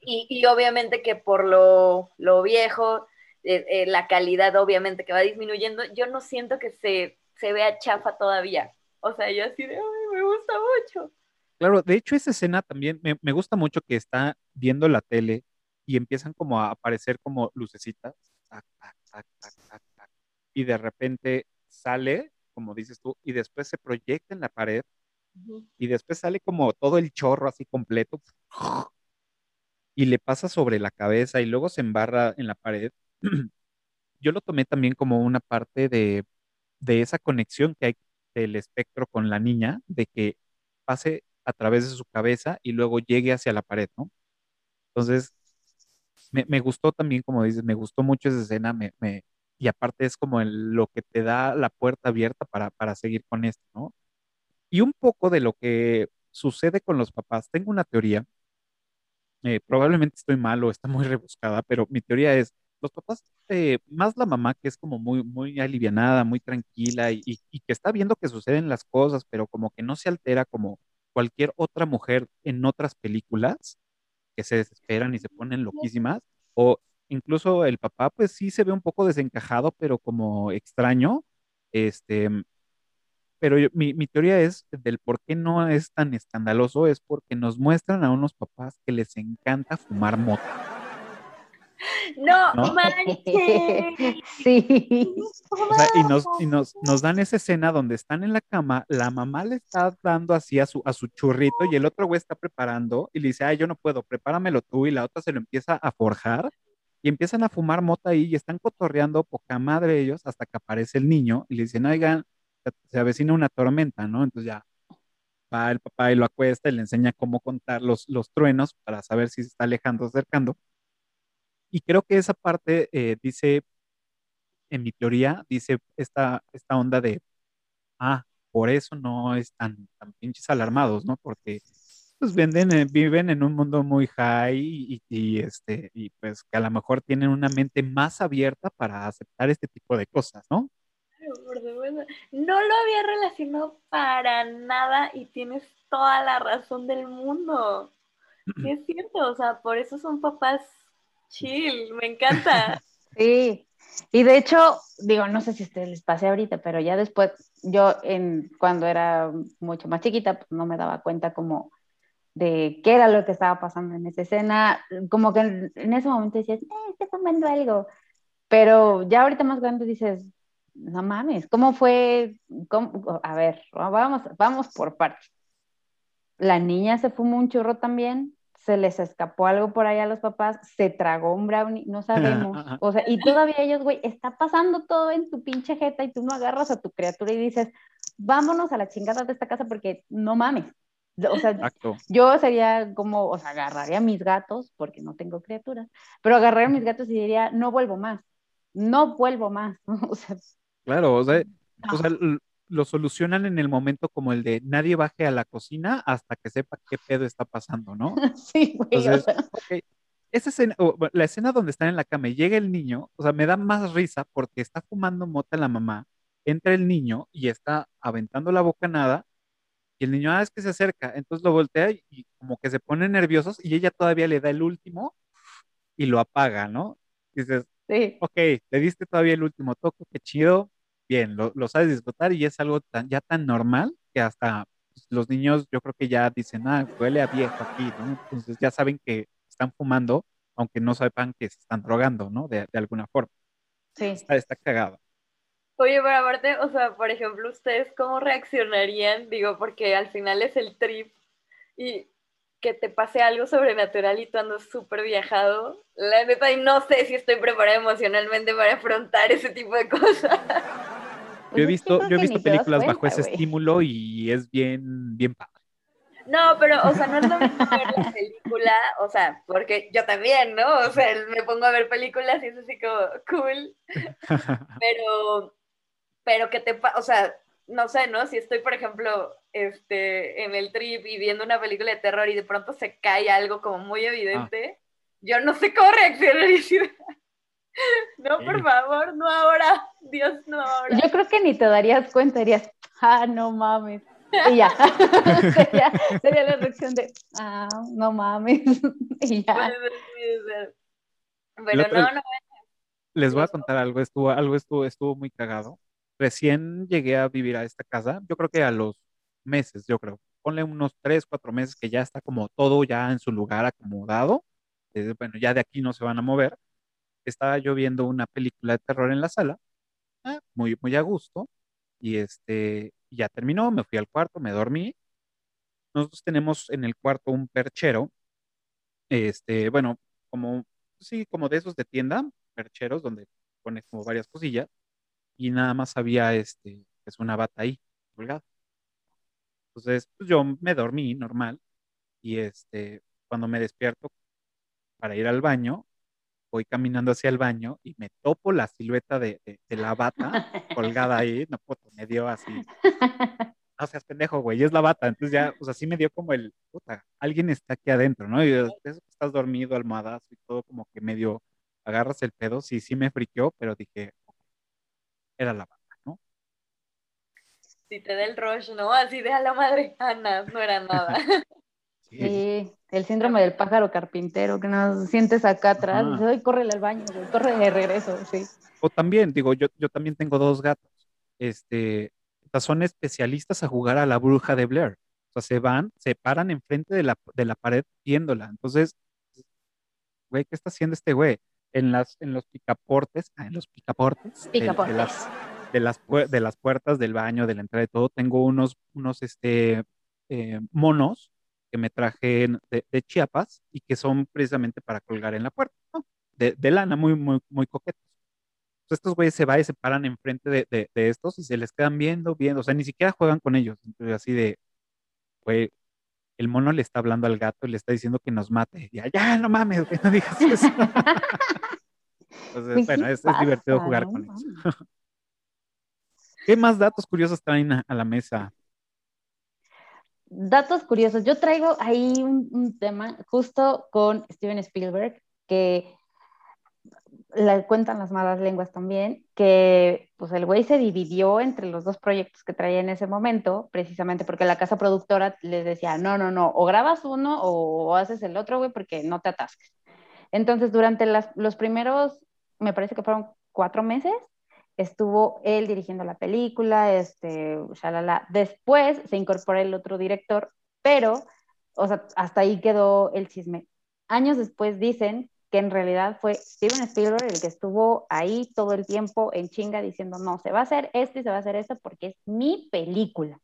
S3: y, obviamente que por lo, viejo, eh, eh, la calidad obviamente que va disminuyendo, yo no siento que se, vea chafa todavía. O sea, yo así de, ay, me gusta mucho.
S1: Claro, de hecho esa escena también me, gusta mucho que está viendo la tele y empiezan como a aparecer como lucecitas y de repente sale, como dices tú, y después se proyecta en la pared y después sale como todo el chorro así completo y le pasa sobre la cabeza y luego se embarra en la pared, yo lo tomé también como una parte de, esa conexión que hay del espectro con la niña, de que pase a través de su cabeza y luego llegue hacia la pared, ¿no? Entonces, me, me gustó también, como dices, me gustó mucho esa escena, me, me- y aparte es como el- lo que te da la puerta abierta para, para seguir con esto, ¿no? Y un poco de lo que sucede con los papás, tengo una teoría, eh, probablemente estoy mal o está muy rebuscada, pero mi teoría es, los papás, eh, más la mamá que es como muy, muy alivianada, muy tranquila y, y- y que está viendo que suceden las cosas, pero como que no se altera como cualquier otra mujer en otras películas que se desesperan y se ponen loquísimas, o incluso el papá pues sí se ve un poco desencajado, pero como extraño, este, pero yo- mi, mi teoría es del por qué no es tan escandaloso, es porque nos muestran a unos papás que les encanta fumar mota,
S3: No,
S1: ¿no?
S3: manches.
S2: Sí.
S1: O sea, y nos, y nos, nos dan esa escena donde están en la cama, la mamá le está dando así a su, a su churrito y el otro güey está preparando y le dice, ay, yo no puedo, prepáramelo tú y la otra se lo empieza a forjar y empiezan a fumar mota ahí y están cotorreando poca madre ellos hasta que aparece el niño y le dicen, oigan, se se avecina una tormenta, ¿no? Entonces ya va el papá y lo acuesta y le enseña cómo contar los, los truenos para saber si se está alejando o acercando. Y creo que esa parte eh, dice en mi teoría, dice esta, esta onda de, ah, por eso no están tan pinches alarmados, ¿no? Porque pues venden, eh, viven en un mundo muy high y, y, este, y pues que a lo mejor tienen una mente más abierta para aceptar este tipo de cosas, ¿no?
S3: No lo había relacionado para nada y tienes toda la razón del mundo. Sí, es cierto, o sea, por eso son papás chill, me encanta.
S2: Sí, y de hecho, digo, no sé si ustedes les pase ahorita, pero ya después, yo en, cuando era mucho más chiquita, pues no me daba cuenta como de qué era lo que estaba pasando en esa escena, como que en, en ese momento decías, eh, está tomando algo, pero ya ahorita más grande dices, no mames, ¿cómo fue? ¿Cómo? A ver, vamos, vamos por partes. La niña se fumó un churro también, se les escapó algo por ahí a los papás, se tragó un brownie, no sabemos. O sea, y todavía ellos, güey, está pasando todo en tu pinche jeta y tú no agarras a tu criatura y dices, vámonos a la chingada de esta casa porque no mames. O sea, yo sería como, o sea, agarraría a mis gatos, porque no tengo criaturas, pero agarraría a mis gatos y diría, no vuelvo más, no vuelvo más. O sea,
S1: Claro, o sea, o sea, lo solucionan en el momento como el de nadie baje a la cocina hasta que sepa qué pedo está pasando, ¿no?
S2: sí, güey,
S1: Entonces,
S2: sea,
S1: ok, esa escena, o, la escena donde están en la cama y llega el niño, o sea, me da más risa porque está fumando mota la mamá, entra el niño y está aventando la bocanada y el niño, ah, es que se acerca, entonces lo voltea y, y como que se pone nerviosos y ella todavía le da el último y lo apaga, ¿no? Dices,
S2: sí.
S1: ok, le diste todavía el último toque, qué chido, bien, lo, lo sabes disfrutar y es algo tan, ya tan normal que hasta pues, los niños yo creo que ya dicen, ah, huele a viejo aquí, ¿no? Entonces ya saben que están fumando, aunque no sepan que se están drogando, ¿no? De, de alguna forma.
S2: Sí.
S1: Está, está cagado.
S3: Oye, pero aparte, o sea, por ejemplo, ¿ustedes cómo reaccionarían? Digo, porque al final es el trip y que te pase algo sobrenatural y tú andas súper viajado. La neta, y no sé si estoy preparada emocionalmente para afrontar ese tipo de cosas.
S1: Yo he
S2: Pues es que
S1: visto, yo he visto películas bajo
S2: cuenta,
S1: ese
S2: güey.
S1: estímulo y es bien, bien padre.
S3: No, pero, o sea, no es lo mismo ver la película, o sea, porque yo también, ¿no? O sea, me pongo a ver películas y es así como cool, pero, pero que te, o sea, no sé, ¿no? Si estoy, por ejemplo, este, en el trip y viendo una película de terror y de pronto se cae algo como muy evidente, yo no sé cómo reaccionar y decir, no, por favor, no ahora, Dios, no ahora.
S2: Yo creo que ni te darías cuenta, dirías, ah, no mames. Y ya. sería, sería la reacción de, ah, no mames. y ya.
S3: Puede ser, puede ser.
S1: El
S3: Pero
S1: otro-
S3: no, no,
S1: Les voy a contar algo, estuvo, algo estuvo, estuvo muy cagado. Recién llegué a vivir a esta casa, yo creo que a los meses, yo creo. Ponle unos tres, cuatro meses que ya está como todo ya en su lugar acomodado. Eh, bueno, ya de aquí no se van a mover. Estaba yo viendo una película de terror en la sala, ah, muy, muy a gusto, y este, ya terminó, me fui al cuarto, me dormí. Nosotros tenemos en el cuarto un perchero, este, bueno, como, sí, como de esos de tienda, percheros, donde pones como varias cosillas, y nada más había este, pues una bata ahí, colgada. Entonces, pues yo me dormí normal y este, cuando me despierto para ir al baño, voy caminando hacia el baño y me topo la silueta de, la bata colgada ahí, no puedo, me dio así. No seas pendejo, güey, es la bata. Entonces ya, pues así me dio como el, puta, alguien está aquí adentro, ¿no? Y que estás dormido, almohadazo y todo, como que medio agarras el pedo. Sí, sí me friqueó, pero dije, era la bata, ¿no?
S3: Si te da el rush, ¿no? Así de a la madre, Ana, no era nada.
S2: Sí, el síndrome del pájaro carpintero, que nos sientes acá atrás, y dices, corre al baño, corre de regreso, sí.
S1: O también, digo, yo, yo también tengo dos gatos, este, son especialistas a jugar a la bruja de Blair. O sea, se van, se paran enfrente de la, de la pared viéndola. Entonces, güey, ¿qué está haciendo este güey? En, las, en los picaportes, ah, en los picaportes,
S2: picaportes.
S1: De, las, de, las, de las puertas del baño, de la entrada de todo, tengo unos, unos este, eh, monos que me traje de, Chiapas y que son precisamente para colgar en la puerta, de, lana, muy, muy, muy coquetos. Entonces estos güeyes se van y se paran enfrente de, de, estos y se les quedan viendo, viendo, o sea, ni siquiera juegan con ellos. Entonces, así de, güey, el mono le está hablando al gato y le está diciendo que nos mate. Ya, ya, no mames, que no digas eso. Entonces, bueno, es, divertido jugar con ellos. ¿Qué más datos curiosos traen a la mesa?
S2: Datos curiosos. Yo traigo ahí un, tema justo con Steven Spielberg, que le cuentan las malas lenguas también, que pues el güey se dividió entre los dos proyectos que traía en ese momento, precisamente porque la casa productora les decía, no, no, no, o grabas uno o haces el otro, güey, porque no te atasques. Entonces, durante los primeros, me parece que fueron cuatro meses, estuvo él dirigiendo la película, este, shalala. Después se incorporó el otro director, pero, o sea, hasta ahí quedó el chisme. Años después dicen que en realidad fue Steven Spielberg el que estuvo ahí todo el tiempo en chinga diciendo, no, se va a hacer esto y se va a hacer esto porque es mi película.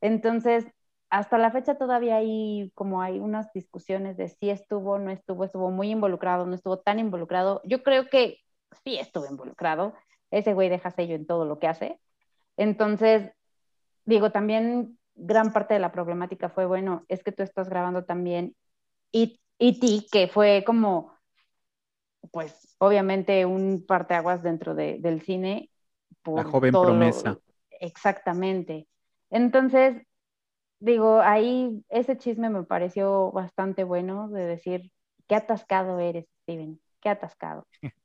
S2: Entonces, hasta la fecha todavía hay como hay unas discusiones de si estuvo, no estuvo, estuvo muy involucrado, no estuvo tan involucrado. Yo creo que sí estuvo involucrado, ese güey deja sello en todo lo que hace. Entonces, digo, también gran parte de la problemática fue, bueno, es que tú estás grabando también E.T., que fue como, pues, obviamente un parteaguas dentro del cine.
S1: la joven promesa.
S2: Exactamente. Entonces, digo, ahí ese chisme me pareció bastante bueno de decir, qué atascado eres, Steven, qué atascado.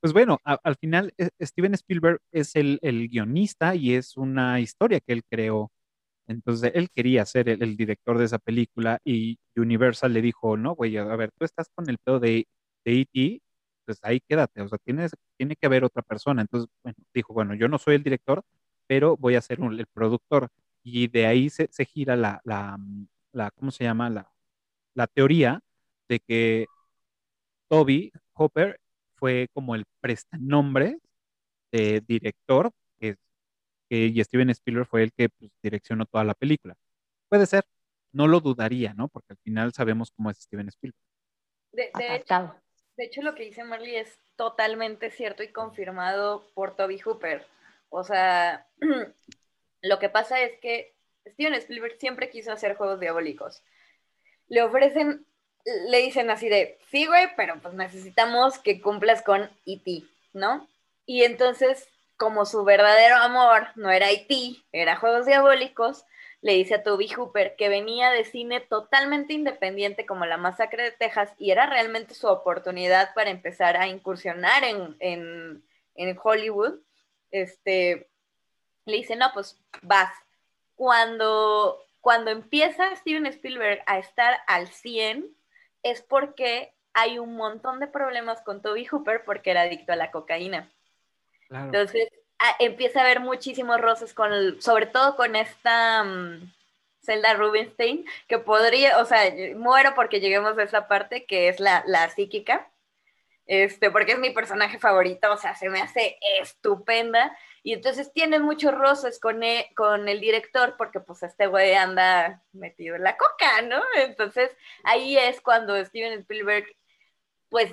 S1: Pues bueno, al final eh, Steven Spielberg es el, guionista y es una historia que él creó. Entonces él quería ser el, director de esa película y Universal le dijo, no, güey, a ver, tú estás con el pedo de, E.T., pues ahí quédate, o sea, tienes, tiene que haber otra persona. Entonces, bueno, dijo, bueno, yo no soy el director, pero voy a ser el productor. Y de ahí se, gira la, la, la, ¿cómo se llama? La, la teoría de que Toby Hopper fue como el prestanombre de director, que, y Steven Spielberg fue el que pues, direccionó toda la película. Puede ser, no lo dudaría, ¿no? Porque al final sabemos cómo es Steven Spielberg.
S3: De, hecho, de hecho, lo que dice Marley es totalmente cierto y confirmado por Toby Hooper. O sea, lo que pasa es que Steven Spielberg siempre quiso hacer juegos diabólicos. Le ofrecen le dicen así de, sí, güey, pero pues necesitamos que cumplas con E.T., ¿no? Y entonces, como su verdadero amor no era E.T., era Juegos Diabólicos, le dice a Toby Hooper que venía de cine totalmente independiente como La Masacre de Texas y era realmente su oportunidad para empezar a incursionar en, en, en Hollywood. Este, le dice, no, pues vas. Cuando, cuando empieza Steven Spielberg a estar al 100, es porque hay un montón de problemas con Toby Hooper porque era adicto a la cocaína. Entonces empieza a haber muchísimos roces con, sobre todo con esta um, Zelda Rubinstein, que podría, o sea, muero porque lleguemos a esa parte que es la, la psíquica, este, porque es mi personaje favorito, o sea, se me hace estupenda. Y entonces tiene muchos roces con el, con el director porque pues este güey anda metido en la coca, ¿no? Entonces ahí es cuando Steven Spielberg pues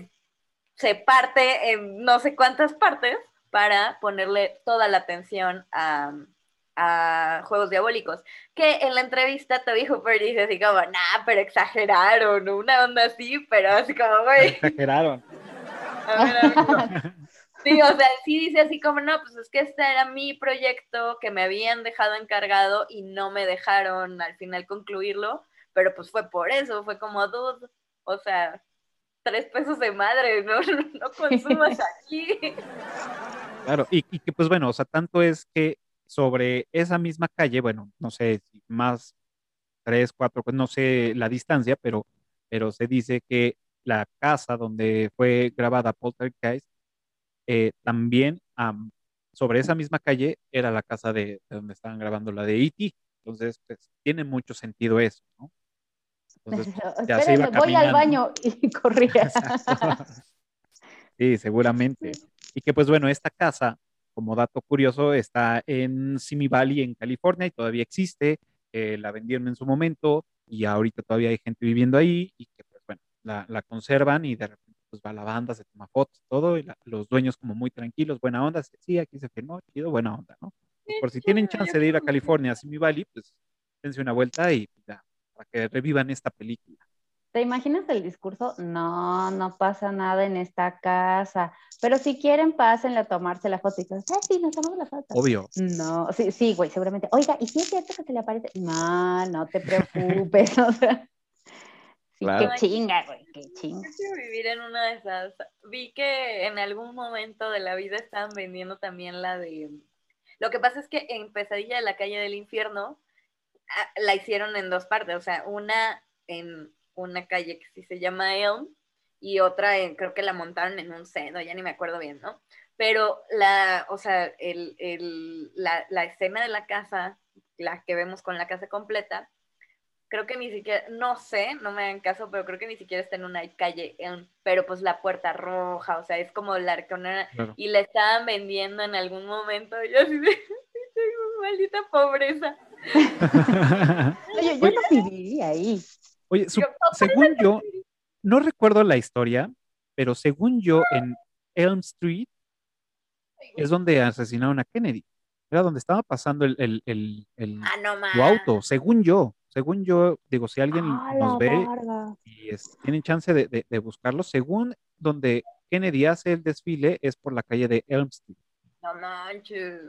S3: se parte en no sé cuántas partes para ponerle toda la atención a, a Juegos Diabólicos, que en la entrevista Toby Hooper dice así como, nah, pero exageraron, una onda así, pero así como, güey.
S1: Exageraron.
S3: A ver. Sí, o sea, sí dice así como, no, pues es que este era mi proyecto que me habían dejado encargado y no me dejaron al final concluirlo, pero pues fue por eso, fue como, dude, o sea, tres pesos de madre, no, no consumas aquí.
S1: Claro, y, que pues bueno, o sea, tanto es que sobre esa misma calle, bueno, no sé, más tres, cuatro, pues no sé la distancia, pero, pero se dice que la casa donde fue grabada Poltergeist, eh, también am, sobre esa misma calle era la casa de, de donde estaban grabando la de E.T. Entonces, pues tiene mucho sentido eso, ¿no? Entonces, pues, ya se iba
S2: voy al baño y corría.
S1: Sí, seguramente. Y que pues bueno, esta casa, como dato curioso, está en Simi Valley, en California, y todavía existe. Eh, la vendieron en su momento y ahorita todavía hay gente viviendo ahí y que la, la conservan y de repente pues va la banda, se toma fotos, todo, y la- los dueños como muy tranquilos, buena onda, sí, aquí se firmó, chido, buena onda, ¿no? Por si tienen chance de ir a California, a Simi Valley, pues dense una vuelta y ya, para que revivan esta película.
S2: ¿Te imaginas el discurso? No, no pasa nada en esta casa. Pero si quieren, pásenle a tomarse la foto. Y todos, ah, sí, nos tomamos la foto.
S1: Obvio.
S2: No, sí, sí, güey, seguramente. Oiga, ¿y si es cierto que se le aparece? No, no te preocupes. o sea, sí,
S1: Claro.
S2: qué chinga, güey, qué chinga.
S3: Vivir en una de esas. Vi que en algún momento de la vida estaban vendiendo también la de. Lo que pasa es que en Pesadilla de la calle del infierno ah, la hicieron en dos partes. O sea, una en una calle que sí se llama Elm y otra en, creo que la montaron en un seno, ya ni me acuerdo bien, ¿no? Pero la, o sea, el, el- la, la escena de la casa, la que vemos con la casa completa, creo que ni siquiera, no sé, no me hagan caso, pero creo que ni siquiera está en una calle, en- pero pues la puerta roja, o sea, es como la arconera,
S1: Claro.
S3: y la estaban vendiendo en algún momento, y yo así de, maldita pobreza.
S2: Oye, yo no viviría ahí.
S1: Oye, su-
S3: Yo,
S1: según yo, no recuerdo la historia, pero según yo, en Elm Street es donde asesinaron a Kennedy. Era donde estaba pasando el, el, el, el-
S3: Ah, no
S1: auto, según yo. Según yo, digo, si alguien
S2: Ah,
S1: nos ve y es- tienen chance de, de, de buscarlo, según donde Kennedy hace el desfile es por la calle de Elm Street.
S3: No manches.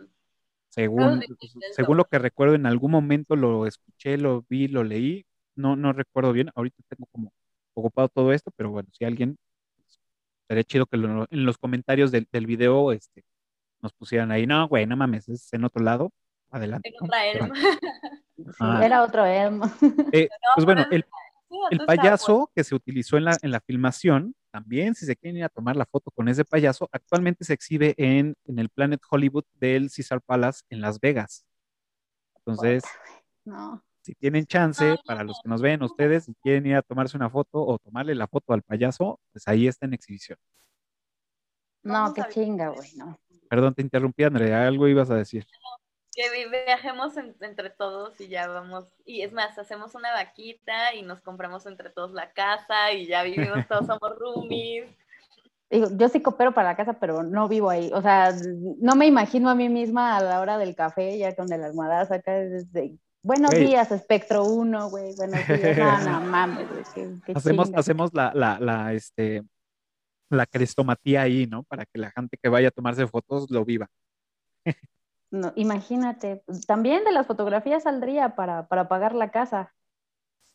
S1: Según,
S3: Nintendo.
S1: según lo que recuerdo, en algún momento lo escuché, lo vi, lo leí. No, no recuerdo bien. Ahorita tengo como ocupado todo esto, pero bueno, si alguien, pues, sería chido que lo- en los comentarios del, del video este, nos pusieran ahí. No, güey, no mames, es en otro lado. Adelante. Ah.
S2: era otro Elmo.
S1: eh, pues bueno, el, payaso que se utilizó en la, en la filmación, también si se quieren ir a tomar la foto con ese payaso, actualmente se exhibe en, en el Planet Hollywood del Caesar Palace en Las Vegas. Entonces,
S2: No.
S1: si tienen chance, para los que nos ven ustedes, si quieren ir a tomarse una foto o tomarle la foto al payaso, pues ahí está en exhibición.
S2: No, qué chinga, güey, no.
S1: Perdón, te interrumpí, Andrea, algo ibas a decir.
S3: Que vi- viajemos en- entre todos y ya vamos. Y es más, hacemos una vaquita y nos compramos entre todos la casa y ya vivimos todos, somos roomies.
S2: Yo sí coopero para la casa, pero no vivo ahí. O sea, no me imagino a mí misma a la hora del café, ya con el almohadazo acá, desde, buenos días, espectro 1, güey, buenos días. No, no mames, güey, qué, qué
S1: Hacemos, hacemos la, la, la, este, la crestomatía ahí, ¿no? Para que la gente que vaya a tomarse fotos lo viva.
S2: No, imagínate, también de las fotografías saldría para, para pagar la casa.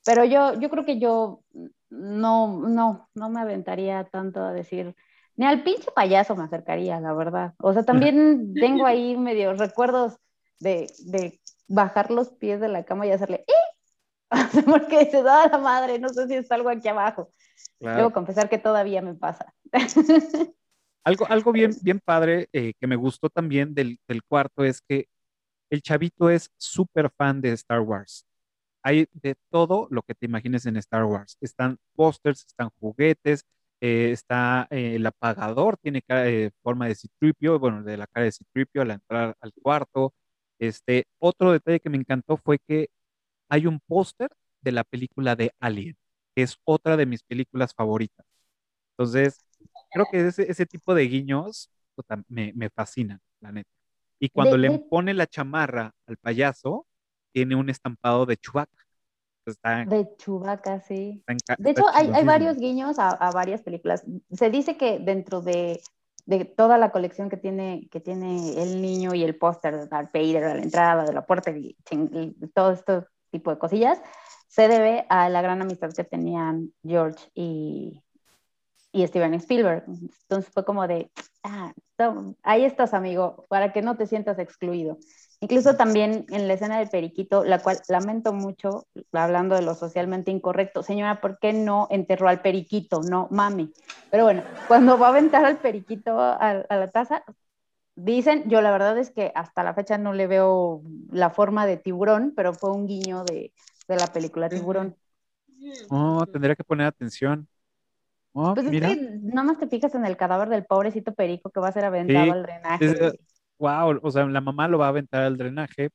S2: Pero yo, yo creo que yo no, no, no me aventaría tanto a decir, ni al pinche payaso me acercaría, la verdad. O sea, también tengo ahí medio recuerdos de, de bajar los pies de la cama y hacerle, ¡eh! Porque dices, ¡ah, la madre! No sé si es algo aquí abajo. Debo confesar que todavía me pasa.
S1: Algo, algo bien, bien padre eh, que me gustó también del, del cuarto es que el chavito es súper fan de Star Wars. Hay de todo lo que te imagines en Star Wars. Están pósters, están juguetes, eh, está eh, el apagador, tiene cara- forma de Citripio, bueno, de la cara de Citripio al entrar al cuarto. Este, otro detalle que me encantó fue que hay un póster de la película de Alien, que es otra de mis películas favoritas. Entonces, creo que ese, ese tipo de guiños puta, me, me fascinan, la neta. Y cuando
S2: De-
S1: le
S2: de-
S1: pone la chamarra al payaso, tiene un estampado de Chewbacca. Está,
S2: De Chewbacca, sí. De hecho, hay, hay varios guiños a, a varias películas. Se dice que dentro de, de toda la colección que tiene, que tiene el niño y el póster de Darth Vader a la entrada de la puerta y, y todo este tipo de cosillas, se debe a la gran amistad que tenían George y, y Steven Spielberg. Entonces fue como de, ah, ahí estás, amigo, para que no te sientas excluido. Incluso también en la escena del periquito, la cual lamento mucho, hablando de lo socialmente incorrecto, señora, ¿por qué no enterró al periquito? No, mami. Pero bueno, cuando va a aventar al periquito a, a la taza, dicen, yo la verdad es que hasta la fecha no le veo la forma de tiburón, pero fue un guiño de, de la película Tiburón.
S1: Oh, tendría que poner atención. Oh,
S2: Pues
S1: mira.
S2: es que nomás te fijas en el cadáver del pobrecito perico que va a ser aventado
S1: Sí,
S2: al drenaje.
S1: es- eh, wow, o sea, la mamá lo va a aventar al drenaje,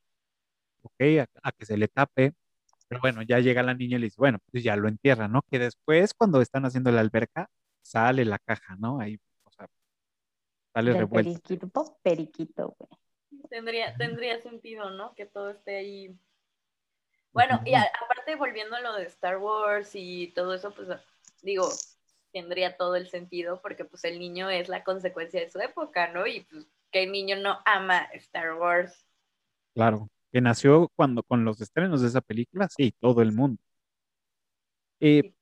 S1: ok, a, a que se le tape, pero bueno, ya llega la niña y le dice, bueno, pues ya lo entierra, ¿no? Que después, cuando están haciendo la alberca, sale la caja, ¿no? Ahí, o sea, sale
S2: del
S1: revuelto.
S2: periquito, po- periquito, güey.
S3: Tendría, tendría sentido, ¿no? Que todo esté ahí. Bueno, y a- aparte volviendo a lo de Star Wars y todo eso, pues digo, tendría todo el sentido porque pues el niño es la consecuencia de su época, ¿no? Y pues que el niño no ama Star Wars.
S1: Claro, que nació cuando con los estrenos de esa película, sí, todo el mundo. Eh,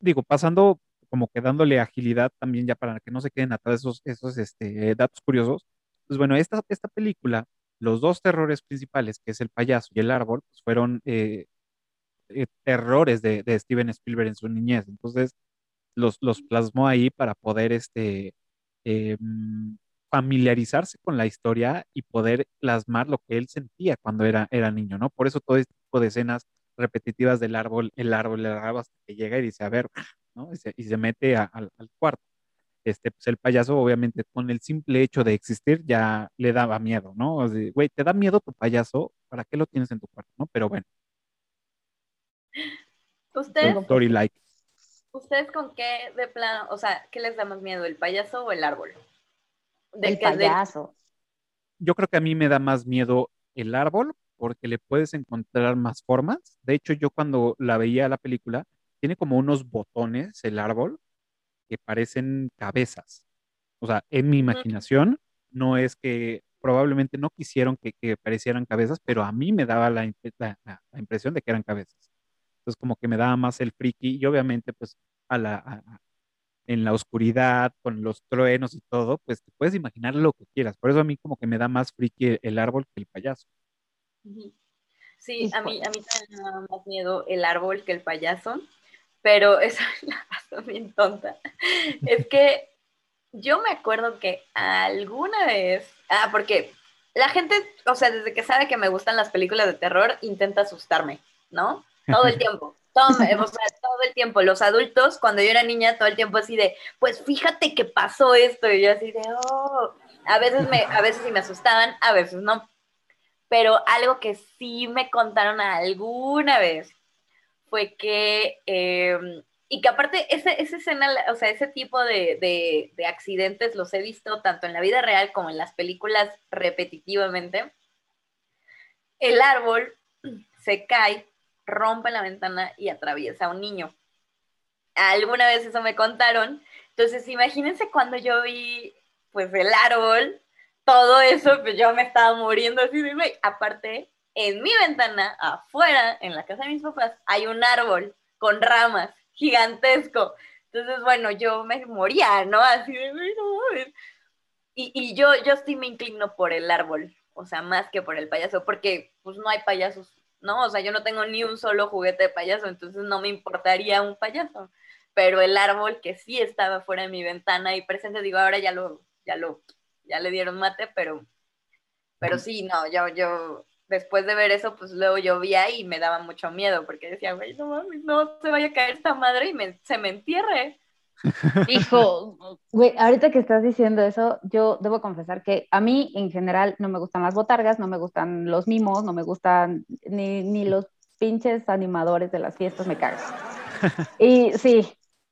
S1: digo, pasando como que dándole agilidad también ya para que no se queden atrás esos, esos este, datos curiosos. Pues bueno, esta, esta película, los dos terrores principales, que es el payaso y el árbol, pues fueron eh, eh, terrores de, de Steven Spielberg en su niñez. Entonces, los, los plasmó ahí para poder este, eh, familiarizarse con la historia y poder plasmar lo que él sentía cuando era, era niño, ¿no? Por eso todo este tipo de escenas repetitivas del árbol, el árbol, el árbol, hasta que llega y dice, a ver, ¿no? Y se, y se mete a- al, al cuarto. Este, pues el payaso, obviamente, con el simple hecho de existir, ya le daba miedo, ¿no? O sea, güey, ¿te da miedo tu payaso? ¿Para qué lo tienes en tu cuarto, no? Pero bueno,
S3: ¿Ustedes,
S1: story like.
S3: ¿Ustedes con qué de plano, o sea, qué les da más miedo, el payaso o el árbol? De
S2: El
S3: que de-
S2: payaso.
S1: Yo creo que a mí me da más miedo el árbol porque le puedes encontrar más formas. De hecho, yo cuando la veía la película, tiene como unos botones el árbol que parecen cabezas. O sea, en mi imaginación, no es que probablemente no quisieron que, que parecieran cabezas, pero a mí me daba la impresión de que eran cabezas. Entonces, como que me daba más el friki y obviamente, pues, a la, a- en la oscuridad, con los truenos y todo, pues te puedes imaginar lo que quieras. Por eso a mí como que me da más friki el, el árbol que el payaso.
S3: Sí, a mí, a mí también me da más miedo el árbol que el payaso, pero esa es la razón bien tonta. Es que yo me acuerdo que alguna vez, ah, porque la gente, o sea, desde que sabe que me gustan las películas de terror, intenta asustarme, ¿no? Todo el tiempo. Todo, el tiempo. Los adultos, cuando yo era niña, todo el tiempo así de, pues fíjate que pasó esto. Y yo así de, oh. A veces, me, a veces sí me asustaban, a veces no. Pero algo que sí me contaron alguna vez fue que, eh, y que aparte, ese, esa escena, o sea, ese tipo de, de accidentes los he visto tanto en la vida real como en las películas repetitivamente. El árbol se cae, rompe la ventana y atraviesa a un niño. Alguna vez eso me contaron. Entonces, imagínense cuando yo vi, pues, el árbol, todo eso, pues yo me estaba muriendo así de, güey. Aparte, en mi ventana, afuera, en la casa de mis papás, hay un árbol con ramas, gigantesco. Entonces, bueno, yo me moría, ¿no? Así de, no. Y, y yo, yo sí me inclino por el árbol, o sea, más que por el payaso, porque pues no hay payasos, ¿no? O sea, yo no tengo ni un solo juguete de payaso, entonces no me importaría un payaso. Pero el árbol que sí estaba fuera de mi ventana y presente, digo, ahora ya lo, ya lo, ya le dieron mate, pero, pero sí, no, yo, yo, después de ver eso, pues luego llovía y me daba mucho miedo, porque decía, güey, no mames, no se vaya a caer esta madre y me, se me entierre.
S2: Hijo, güey, ahorita que estás diciendo eso, yo debo confesar que a mí en general no me gustan las botargas, no me gustan los mimos, no me gustan ni, ni los pinches animadores de las fiestas, me cagan. Y sí,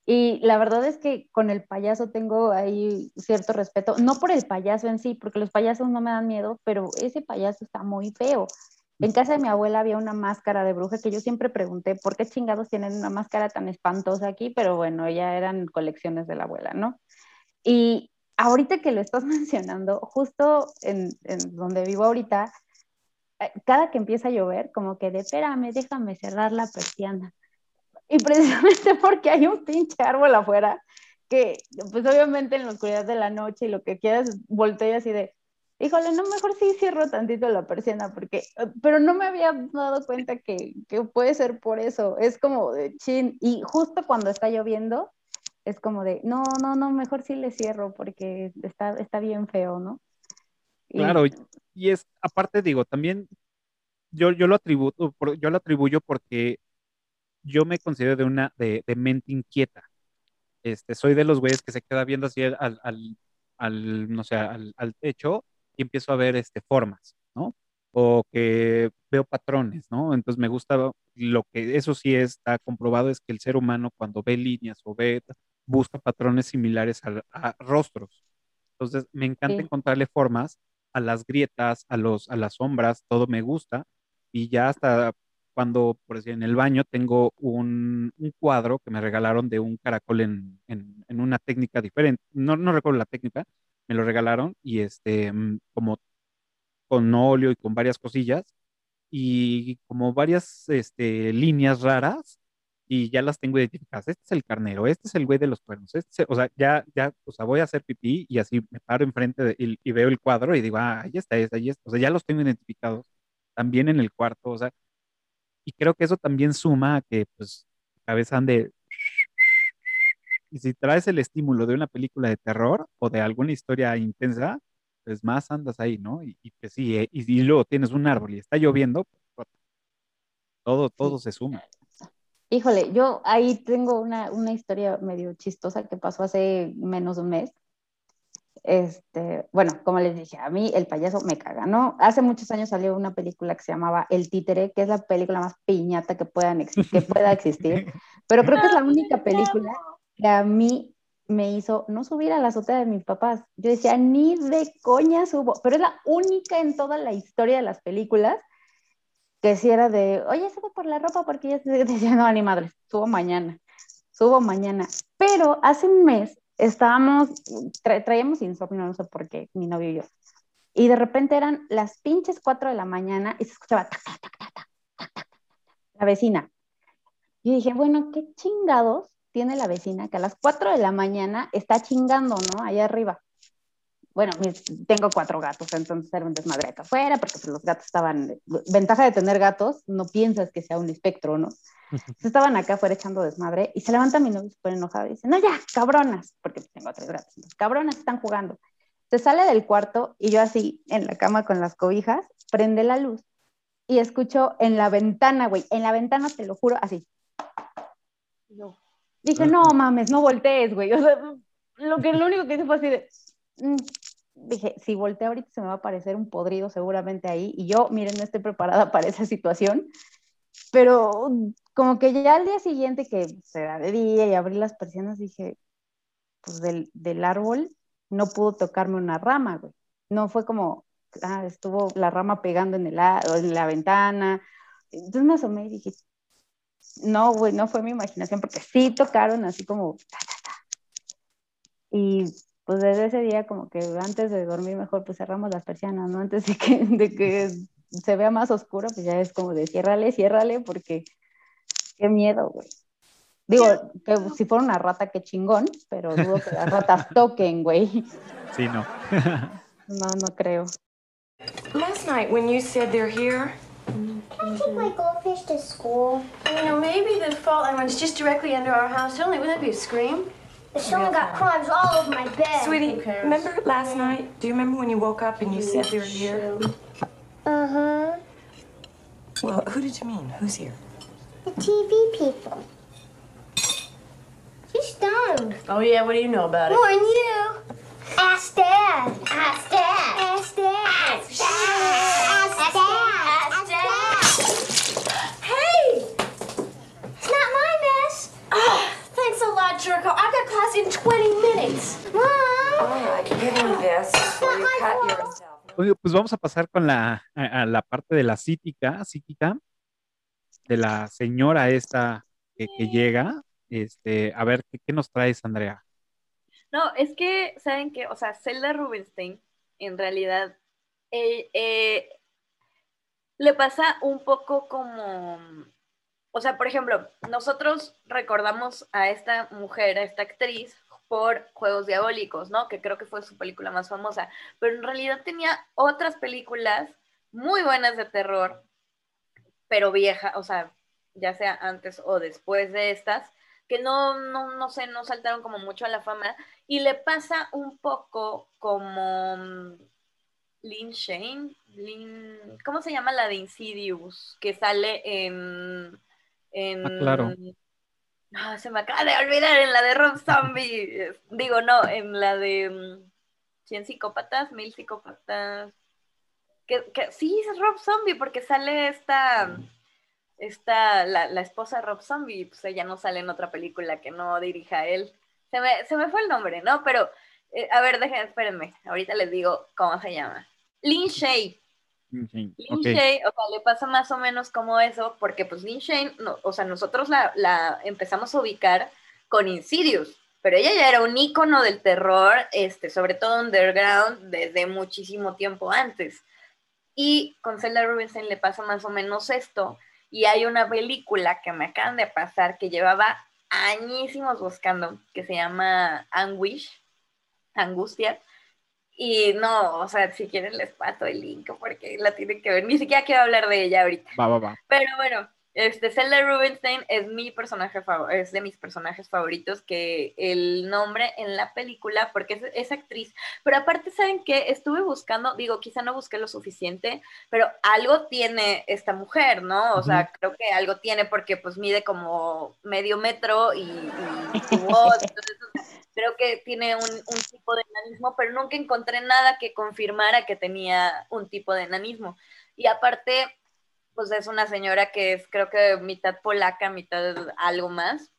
S2: Y la verdad es que con el payaso tengo ahí cierto respeto, no por el payaso en sí, porque los payasos no me dan miedo, pero ese payaso está muy feo. En casa de mi abuela había una máscara de bruja que yo siempre pregunté, ¿por qué chingados tienen una máscara tan espantosa aquí? Pero bueno, ya eran colecciones de la abuela, ¿no? Y ahorita que lo estás mencionando, justo en, donde vivo ahorita, eh, cada que empieza a llover, como que de espérame, déjame cerrar la persiana. Y precisamente porque hay un pinche árbol afuera, que pues obviamente en la oscuridad de la noche y lo que quieras, volteo así de, híjole, no, mejor sí cierro tantito la persiana, porque, eh, pero no me había dado cuenta que, que puede ser por eso, es como de chin, y justo cuando está lloviendo, es como de, no, no, no, mejor sí le cierro porque está, está bien feo, ¿no?
S1: Claro, y es, aparte digo, también yo, yo lo atributo, yo lo atribuyo porque yo me considero de una, de, de mente inquieta. Este, soy de los güeyes que se queda viendo así al, al, al no sé, al, al, techo y empiezo a ver este, formas, ¿no? O que veo patrones, ¿no? Entonces me gusta lo que, eso sí está comprobado, es que el ser humano cuando ve líneas o ve, busca patrones similares a, a rostros. Entonces me encanta sí. encontrarle formas a las grietas, a, los, a las sombras, todo me gusta. Y ya hasta cuando, por decir, en el baño tengo un, un cuadro que me regalaron de un caracol en, en, en, una técnica diferente. No, no recuerdo la técnica, me lo regalaron y este, mm, como con óleo y con varias cosillas y como varias este, líneas raras y ya las tengo identificadas. Este es el carnero, este es el güey de los cuernos, este, o sea, ya, ya, o sea, voy a hacer pipí y así me paro enfrente de, y, veo el cuadro y digo, ah, ahí está, ahí está, o sea, ya los tengo identificados también en el cuarto, o sea, y creo que eso también suma a que, pues, cabeza de... Y si traes el estímulo de una película de terror o de alguna historia intensa, pues más andas ahí, ¿no? Y, y pues sí, eh, y, y, luego tienes un árbol y está lloviendo, pues, todo, todo se suma.
S2: Híjole, yo ahí tengo una, una, historia medio chistosa que pasó hace menos de un mes. Este, bueno, como les dije, a mí el payaso me caga, ¿no? Hace muchos años salió una película que se llamaba El Títere, que es la película más piñata que, puedan que pueda existir, pero creo que es la única película que a mí me hizo no subir a la azotea de mis papás. Yo decía, ni de coña subo, pero es la única en toda la historia de las películas que si era de, oye, subo por la ropa porque ya decía, no, ni madre, subo mañana, subo mañana. Pero hace un mes estábamos, tra traíamos insomnio, no sé por qué, mi novio y yo. Y de repente eran las pinches 4 de la mañana y se escuchaba tac, tac, tac, la vecina. Y dije, bueno, ¿qué chingados tiene la vecina que a las 4 de la mañana está chingando, ¿no? Allá arriba. Bueno, tengo cuatro gatos, entonces era un desmadre acá afuera, porque pues, los gatos estaban, ventaja de tener gatos, no piensas que sea un espectro, ¿no? Entonces, estaban acá afuera echando desmadre y se levanta mi novio súper enojado y dice, no, ya, cabronas, porque tengo tres gatos, entonces, cabronas están jugando. Se sale del cuarto y yo así, en la cama con las cobijas, prende la luz y escucho en la ventana, güey, en la ventana, te lo juro, así. No. Dije, no mames, no voltees, güey. O sea, lo, que, lo único que hice fue así de, mm. dije, si volteo ahorita se me va a aparecer un podrido seguramente ahí. Y yo, miren, no estoy preparada para esa situación. Pero como que ya al día siguiente que se da de día y abrí las persianas, dije, pues del, del árbol no pudo tocarme una rama, güey. No fue como, ah, estuvo la rama pegando en, el, en la ventana. Entonces me asomé y dije, no, güey, no fue mi imaginación, porque sí tocaron así como... Y pues desde ese día como que antes de dormir mejor pues cerramos las persianas, ¿no? Antes de que, de que se vea más oscuro, pues ya es como de ciérrale, ciérrale, porque qué miedo, güey. Digo, que si fuera una rata, qué chingón, pero dudo que las ratas toquen, güey.
S1: Sí, no.
S2: no, no creo.
S4: Last night when you said they're here,
S5: I take my goldfish to school.
S4: You know, maybe the fault line runs just directly under our house only. Wouldn't that be a scream?
S5: Someone got crumbs all over my bed.
S4: Sweetie, remember last night? Do you remember when you woke up and you said they were here?
S5: Uh-huh.
S4: Well, who did you mean? Who's here?
S5: The TV people. She's stoned.
S4: Oh, yeah? What do you know about it?
S5: More than you. Ask Dad.
S4: Ask Dad.
S5: Ask Dad.
S4: Ask Dad.
S5: Ask Dad.
S4: Jericho. I've got
S5: class in 20 minutes.
S4: Mom. Right, give him this
S1: cut yourself. Pues vamos a pasar con la, a, la parte de la psíquica, psíquica, de la señora esta que, que llega. Este, a ver, ¿qué, ¿qué, nos traes, Andrea?
S3: No, es que, ¿saben qué? O sea, Zelda Rubinstein, en realidad, eh, eh, le pasa un poco como o sea, por ejemplo, nosotros recordamos a esta mujer, a esta actriz, por Juegos Diabólicos, ¿no? Que creo que fue su película más famosa, pero en realidad tenía otras películas muy buenas de terror, pero vieja, o sea, ya sea antes o después de estas, que no, no, no sé, no saltaron como mucho a la fama, y le pasa un poco como mm, Lynn Shane, Lynn, ¿cómo se llama la de Insidious? Que sale en... en
S1: Ah, claro.
S3: Ah, se me acaba de olvidar en la de Rob Zombie. Digo, no, en la de mm, 100 psicópatas, mil psicópatas. Que, que, sí, es Rob Zombie, porque sale esta, esta la, la, esposa de Rob Zombie, pues ella no sale en otra película que no dirija él. Se me, se me fue el nombre, ¿no? Pero, eh, a ver, déjenme, espérenme, ahorita les digo cómo se llama. Lin Shay.
S1: Lin Shane,
S3: Lin
S1: ok.
S3: Shay, o sea, le pasa más o menos como eso, porque pues Lin Shay, no, o sea, nosotros la, la empezamos a ubicar con Insidious, pero ella ya era un ícono del terror, este, sobre todo underground, desde muchísimo tiempo antes. Y con Zelda Rubinstein le pasa más o menos esto, y hay una película que me acaban de pasar que llevaba añísimos buscando, que se llama Anguish, Angustia, y no, o sea, si quieren les paso el link porque la tienen que ver. Ni siquiera quiero hablar de ella ahorita.
S1: Va, va, va.
S3: Pero bueno, este Zelda Rubinstein es mi personaje favorito, es de mis personajes favoritos que el nombre en la película, porque es, es actriz. Pero aparte, ¿saben qué? Estuve buscando, digo, quizá no busqué lo suficiente, pero algo tiene esta mujer, ¿no? O sea, creo que algo tiene porque pues mide como medio metro y, y su voz, entonces creo que tiene un, tipo de enanismo, pero nunca encontré nada que confirmara que tenía un tipo de enanismo. Y aparte, pues es una señora que es creo que mitad polaca, mitad algo más.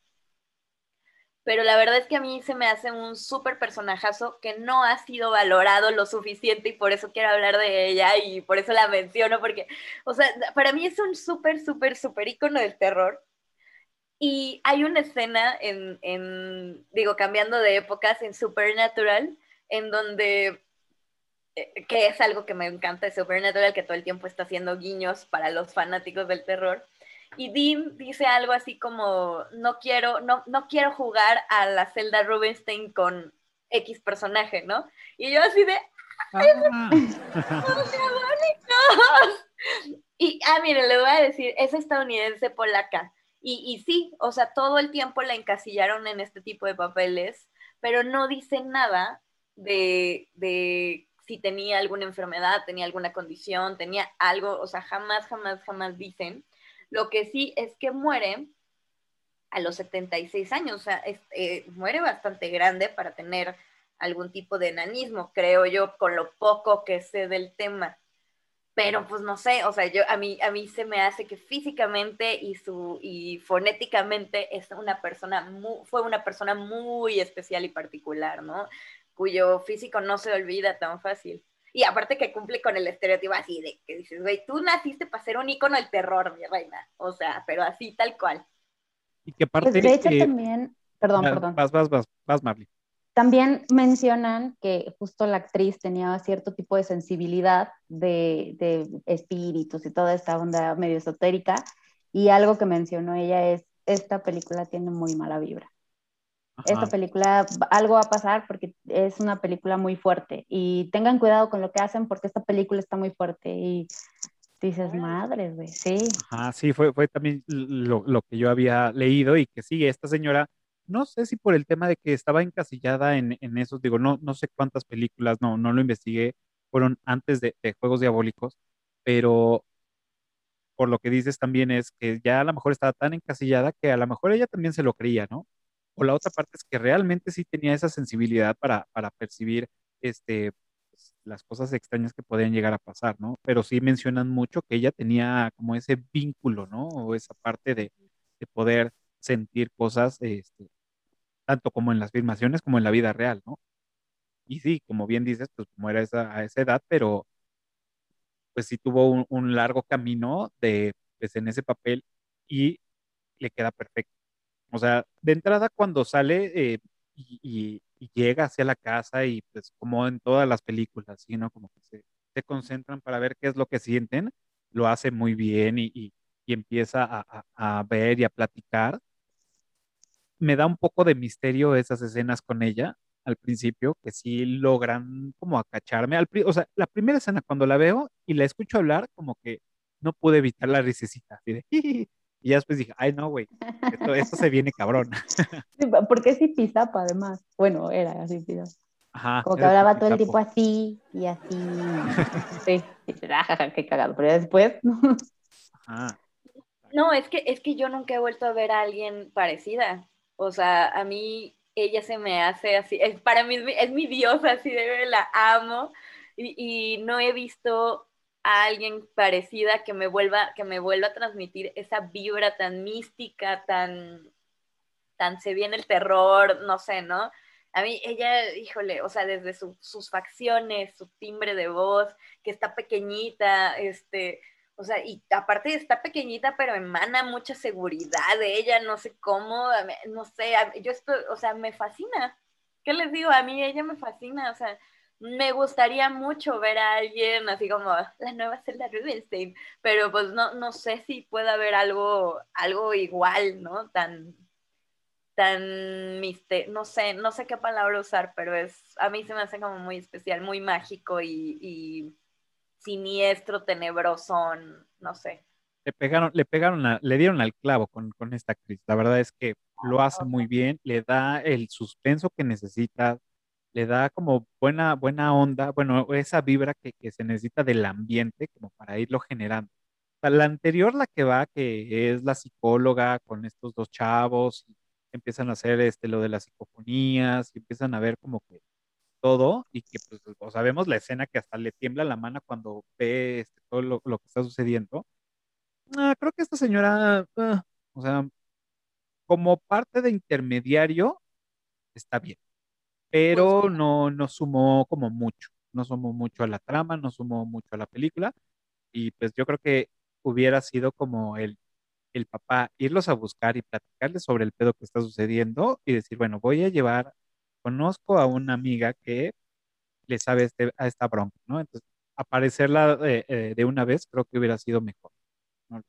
S3: Pero la verdad es que a mí se me hace un súper personajazo que no ha sido valorado lo suficiente y por eso quiero hablar de ella y por eso la menciono, porque, o sea, para mí es un súper, súper, súper ícono del terror. Y hay una escena en, en, digo, cambiando de épocas, en Supernatural, en donde, eh, que es algo que me encanta de Supernatural, que todo el tiempo está haciendo guiños para los fanáticos del terror. Y Dean dice algo así como, no quiero, no, no quiero jugar a la Zelda Rubinstein con X personaje, ¿no? Y yo así de, ¡ay, ah. Y, ah, miren, le voy a decir, es estadounidense polaca. Y, y, sí, o sea, todo el tiempo la encasillaron en este tipo de papeles, pero no dicen nada de, de, si tenía alguna enfermedad, tenía alguna condición, tenía algo, o sea, jamás, jamás, jamás dicen. Lo que sí es que muere a los 76 años, o sea, eh, muere bastante grande para tener algún tipo de enanismo, creo yo, con lo poco que sé del tema pero pues no sé, o sea, yo a mí a mí se me hace que físicamente y su y fonéticamente es una persona muy, fue una persona muy especial y particular, ¿no? Cuyo físico no se olvida tan fácil. Y aparte que cumple con el estereotipo así de que dices, güey, tú naciste para ser un ícono del terror, mi reina. O sea, pero así tal cual.
S1: Y que aparte
S2: pues de hecho eh, también, perdón, perdón.
S1: Vas, vas, vas, vas, Marley.
S2: También mencionan que justo la actriz tenía cierto tipo de sensibilidad de, de, espíritus y toda esta onda medio esotérica. Y algo que mencionó ella es, esta película tiene muy mala vibra. Ajá. Esta película, algo va a pasar porque es una película muy fuerte. Y tengan cuidado con lo que hacen porque esta película está muy fuerte. Y dices, madre, güey, sí.
S1: Ajá, sí, fue, fue también lo, lo que yo había leído y que sí, esta señora no sé si por el tema de que estaba encasillada en, en esos, digo, no, no sé cuántas películas, no, no lo investigué, fueron antes de, Juegos Diabólicos, pero por lo que dices también es que ya a lo mejor estaba tan encasillada que a lo mejor ella también se lo creía, ¿no? O la otra parte es que realmente sí tenía esa sensibilidad para, para percibir este, pues, las cosas extrañas que podían llegar a pasar, ¿no? Pero sí mencionan mucho que ella tenía como ese vínculo, ¿no? O esa parte de, de poder sentir cosas este, tanto como en las filmaciones como en la vida real, ¿no? Y sí, como bien dices, pues como era esa, a esa edad, pero pues sí tuvo un, un largo camino de, pues, en ese papel y le queda perfecto. O sea, de entrada cuando sale eh, y, y- y llega hacia la casa y pues como en todas las películas, ¿sí, no? Como que se, se concentran para ver qué es lo que sienten, lo hace muy bien y, y- empieza a, a- a ver y a platicar. Me da un poco de misterio esas escenas con ella al principio, que sí logran como acacharme. Al, pri- o sea, la primera escena cuando la veo y la escucho hablar, como que no pude evitar la risecita, de, y ya después dije, ay no, güey, esto, esto se viene cabrón.
S2: Sí, Porque es Zipizapa, además. Bueno, era así.
S1: Ajá.
S2: Como que hablaba todo el tiempo así y así. Sí, "Ah, jaja, qué cagado. Pero ya después,
S1: Ajá.
S3: No, es que, es que yo nunca he vuelto a ver a alguien parecida. O sea, a mí ella se me hace así, es, para mí es mi, diosa, así de la amo. Y, y no he visto a alguien parecida que me vuelva, que me vuelva a transmitir esa vibra tan mística, tan, tan se viene el terror, no sé, ¿no? A mí, ella, híjole, o sea, desde su- sus facciones, su timbre de voz, que está pequeñita, este, o sea, y aparte está pequeñita, pero emana mucha seguridad de ella, no sé cómo, no sé, yo o sea, me fascina. ¿Qué les digo? A mí ella me fascina, o sea, me gustaría mucho ver a alguien así como la nueva Zelda Rubinstein, pero pues no, no sé si puede haber algo, algo igual, ¿no? Tan, tan mister, no sé, no sé qué palabra usar, pero es, a mí se me hace como muy especial, muy mágico y siniestro, tenebroso, no sé.
S1: Le pegaron, le pegaron, a- le dieron al clavo con, con esta actriz. La verdad es que lo hace muy bien, le da el suspenso que necesita, le da como buena, buena onda, bueno, esa vibra que, que se necesita del ambiente como para irlo generando. O sea, la anterior, la que va, que es la psicóloga con estos dos chavos, y empiezan a hacer este, lo de las psicofonías, y empiezan a ver como que todo, y que pues, o sabemos la escena que hasta le tiembla la mano cuando ve este, todo lo, lo que está sucediendo. Ah, creo que esta señora, ah, o sea, como parte de intermediario, está bien, pero no, no sumó como mucho, no sumó mucho a la trama, no sumó mucho a la película, y pues yo creo que hubiera sido como el, el papá irlos a buscar y platicarles sobre el pedo que está sucediendo y decir, bueno, voy a llevar, conozco a una amiga que le sabe este- a esta bronca, ¿no? Entonces, aparecerla eh, eh, de una vez creo que hubiera sido mejor. ¿no?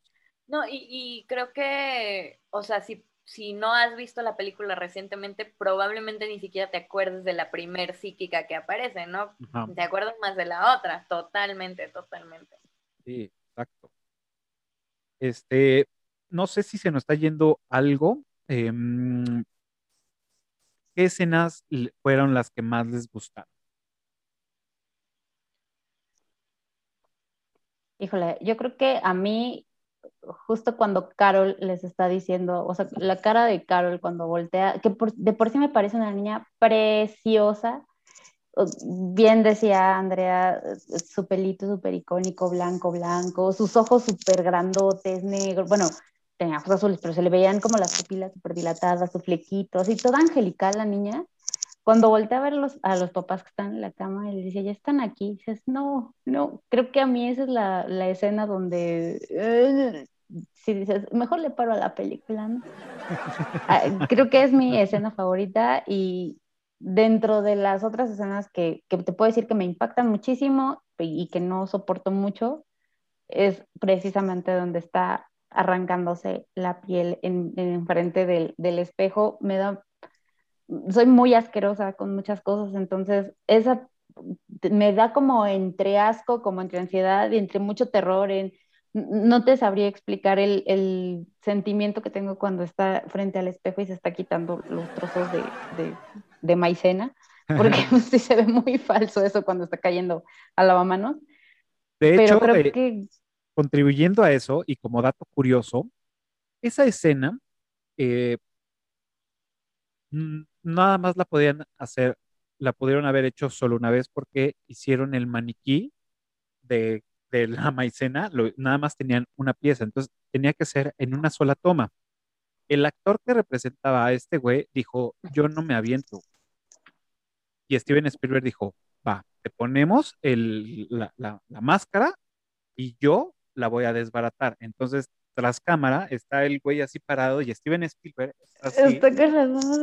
S3: No, y, y creo que, o sea, si, si no has visto la película recientemente, probablemente ni siquiera te acuerdes de la primer psíquica que aparece, ¿no?
S1: Ajá.
S3: Te acuerdas más de la otra, totalmente, totalmente.
S1: Sí, exacto. Este, no sé si se nos está yendo algo. em, ¿qué escenas fueron las que más les gustaron?
S2: híjole, yo creo que a mí, justo cuando Carol les está diciendo, o sea, la cara de Carol cuando voltea, que por- de por sí me parece una niña preciosa. Bien decía Andrea, su pelito súper icónico, blanco, blanco, sus ojos súper grandotes, negros, bueno, tenía ojos azules, pero se le veían como las pupilas súper dilatadas, sus flequitos, y toda angelical la niña. Cuando voltea a ver los, a los papás que están en la cama, y le dice, ya están aquí, dices, no, no, creo que a mí esa es la, la escena donde, eh, si dices, mejor le paro a la película, ¿no? Ah, creo que es mi escena favorita y dentro de las otras escenas que, que te puedo decir que me impactan muchísimo y que no soporto mucho, es precisamente donde está arrancándose la piel en, en frente del, del espejo. Me da, soy muy asquerosa con muchas cosas, entonces esa me da como entre asco, como entre ansiedad y entre mucho terror. En, no te sabría explicar el, el, sentimiento que tengo cuando está frente al espejo y se está quitando los trozos de, de, de maicena, porque sí se ve muy falso eso cuando está cayendo a lavamanos.
S1: De
S2: Pero
S1: hecho,
S2: creo
S1: eh,
S2: que
S1: contribuyendo a eso y como dato curioso, esa escena eh, nada más la podían hacer, la pudieron haber hecho solo una vez porque hicieron el maniquí de, de la maicena, lo- nada más tenían una pieza, entonces tenía que ser en una sola toma. El actor que representaba a este güey dijo, yo no me aviento. Y Steven Spielberg dijo, va, te ponemos el- la, la- la máscara y yo la voy a desbaratar. Entonces, tras cámara está el güey así parado y Steven Spielberg está así
S2: Está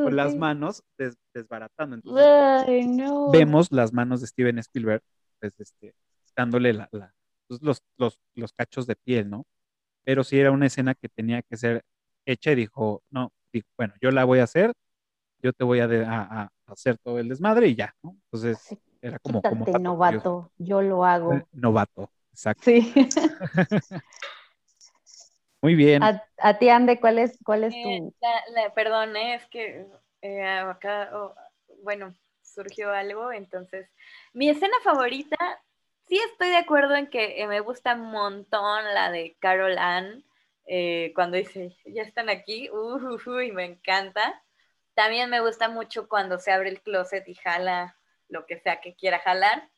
S2: con las manos
S1: des- desbaratando. Entonces,
S2: Ay, no.
S1: vemos las manos de Steven Spielberg, pues, este, dándole la, la- pues, los, los, los cachos de piel, ¿no? Pero sí era una escena que tenía que ser hecha y dijo, no, dijo, bueno, yo la voy a hacer, yo te voy a, de- a- a hacer todo el desmadre y ya, ¿no? Entonces, era como, como
S2: Quítate,
S1: dato
S2: novato. Yo lo hago.
S1: Novato, exacto.
S2: Sí.
S1: Muy bien.
S2: A, a ti, Ande, ¿cuál es, cuál es
S3: Eh,
S2: tu...?
S3: la- la- perdón, eh, es que eh, acá, oh, bueno, surgió algo, entonces, mi escena favorita, sí estoy de acuerdo en que eh, me gusta un montón la de Carol Ann, eh, cuando dice, ya están aquí, uh, uh, uh, y me encanta. También me gusta mucho cuando se abre el closet y jala lo que sea que quiera jalar,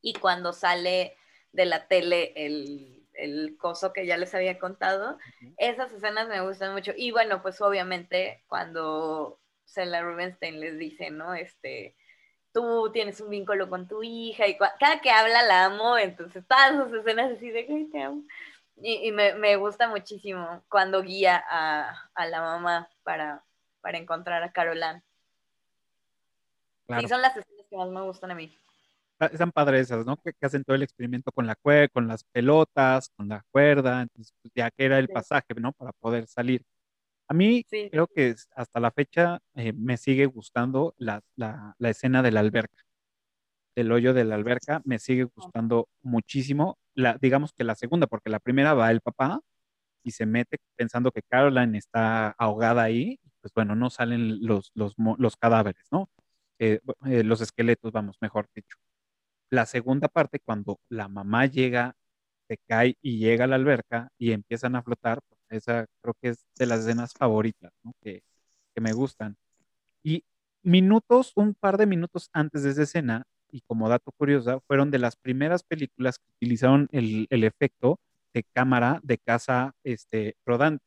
S3: y cuando sale de la tele el, el coso que ya les había contado. Esas escenas me gustan mucho. Y bueno, pues obviamente cuando Stella Rubenstein les dice, ¿no? Este, tú tienes un vínculo con tu hija y cada que habla la amo, entonces todas esas escenas así de, "Ay, te amo. Y, y me, me gusta muchísimo cuando guía a, a la mamá para, para encontrar a Carolan.
S1: Claro.
S3: Sí, son las escenas que más me gustan a mí.
S1: Ah, Están padres esas, ¿no? Que, que hacen todo el experimento con la cue- con las pelotas, con la cuerda, entonces pues, ya que era el
S3: Sí.
S1: pasaje, ¿no? Para poder salir. A mí
S3: Sí.
S1: creo que hasta la fecha eh, me sigue gustando la, la, la escena de la alberca, del hoyo de la alberca, me sigue gustando muchísimo. La, digamos que la segunda, porque la primera va el papá y se mete pensando que Caroline está ahogada ahí, pues bueno, no salen los, los, los cadáveres, ¿no? Eh, eh, los esqueletos, vamos, mejor dicho. La segunda parte, cuando la mamá llega, se cae y llega a la alberca y empiezan a flotar, pues esa creo que es de las escenas favoritas. Que, que me gustan. Y minutos, un par de minutos antes de esa escena, y como dato curioso, fueron de las primeras películas que utilizaron el, el efecto de cámara de casa este, rodante,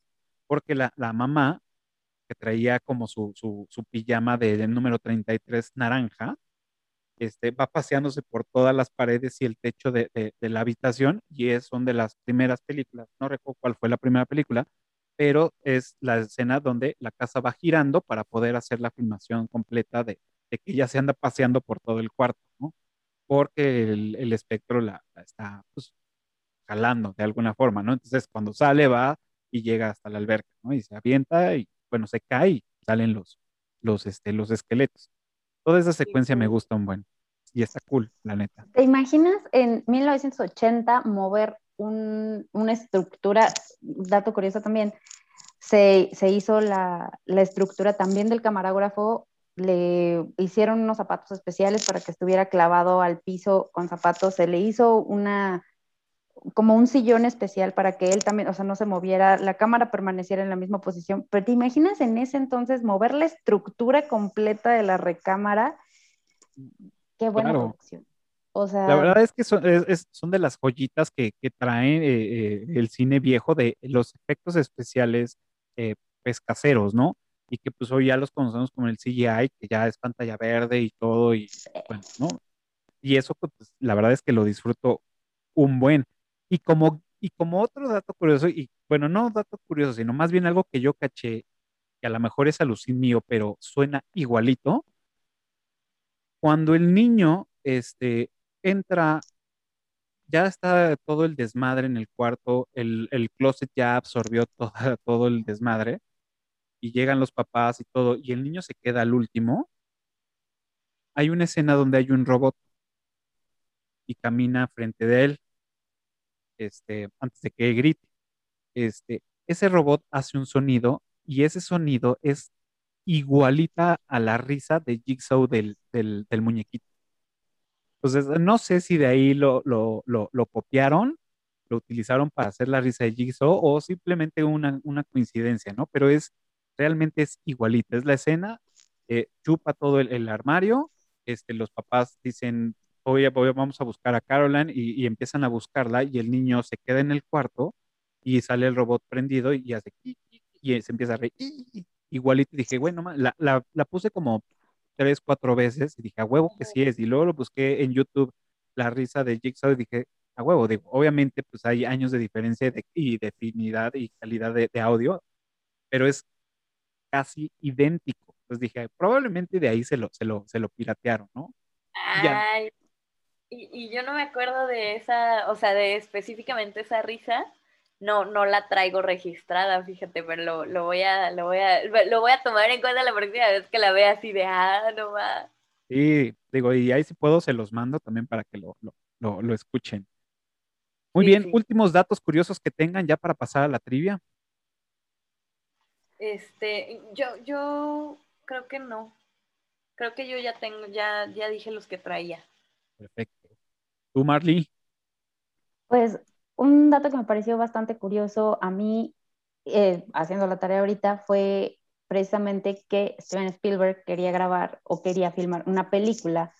S1: porque la, la mamá, que traía como su, su, su pijama de, del número 33 naranja, este, va paseándose por todas las paredes y el techo de, de- la habitación y es, son de las primeras películas, no recuerdo cuál fue la primera película, pero es la escena donde la casa va girando para poder hacer la filmación completa de, de que ella se anda paseando por todo el cuarto, ¿no? Porque el, el espectro la, la está pues, jalando de alguna forma, ¿no? Entonces cuando sale va y llega hasta la alberca, ¿no? Y se avienta y bueno, se cae y salen los, los, este, los esqueletos. Toda esa secuencia me gusta un buen. Y está cool, la neta.
S2: ¿Te imaginas en 1980 mover un- una estructura, dato curioso también, se, se hizo la, la estructura también del camarógrafo, le hicieron unos zapatos especiales para que estuviera clavado al piso con zapatos, se le hizo una como un sillón especial para que él también, o sea, no se moviera, la cámara permaneciera en la misma posición. Pero te imaginas en ese entonces mover la estructura completa de la recámara. Qué buena
S1: Claro.
S2: producción. O sea,
S1: La verdad es que son, es- es- son de las joyitas que, que trae eh, eh, el cine viejo de los efectos especiales eh, pues caseros, ¿no? Y que pues hoy ya los conocemos como el CGI, que ya es pantalla verde y todo, y bueno, ¿no? Y eso pues la verdad es que lo disfruto un buen. Y como, y como otro dato curioso, y bueno, no dato curioso, sino más bien algo que yo caché, que a lo mejor es alucin mío, pero suena igualito, cuando el niño este, entra, ya está todo el desmadre en el cuarto, el, el closet ya absorbió toda- todo el desmadre, y llegan los papás y todo, y el niño se queda al último, hay una escena donde hay un robot y camina frente de él, este, antes de que grite. Este, ese robot hace un sonido y ese sonido es igualita a la risa de Jigsaw del, del, muñequito. Entonces, no sé si de ahí lo, lo, lo, lo copiaron, lo utilizaron para hacer la risa de Jigsaw o simplemente una, una coincidencia, ¿no? Pero es, realmente es igualita. Es la escena, eh, chupa todo el, el armario, este, los papás dicen, oye, vamos a buscar a Caroline y, y empiezan a buscarla y el niño se queda en el cuarto y sale el robot prendido y hace y, y- se empieza a reír. Igualito dije, bueno, la, la, la puse como tres, cuatro veces y dije, a huevo que sí es. Y luego lo busqué en YouTube, la risa de Jigsaw y dije, a huevo, digo, obviamente pues hay años de diferencia de, y de definidad y calidad de, de audio, pero es casi idéntico. Entonces dije, probablemente de ahí se lo, se lo, se lo piratearon, ¿no?
S3: Ay, y, y yo no me acuerdo de esa, o sea, de específicamente esa risa. No, no la traigo registrada, fíjate, pero lo, lo voy a, lo voy a, lo voy a tomar en cuenta la próxima vez que la vea así de ah, no va.
S1: Sí, digo, y ahí si puedo se los mando también para que lo, lo, lo, lo escuchen. Muy
S3: Sí,
S1: bien,
S3: sí.
S1: últimos datos curiosos que tengan ya para pasar a la trivia.
S3: Este, yo, yo creo que no. Creo que yo ya tengo, ya, ya dije los que traía.
S1: Perfecto. ¿Tú, Marley?
S2: Pues un dato que me pareció bastante curioso a mí, eh, haciendo la tarea ahorita, fue precisamente que Steven Spielberg quería grabar o quería filmar una película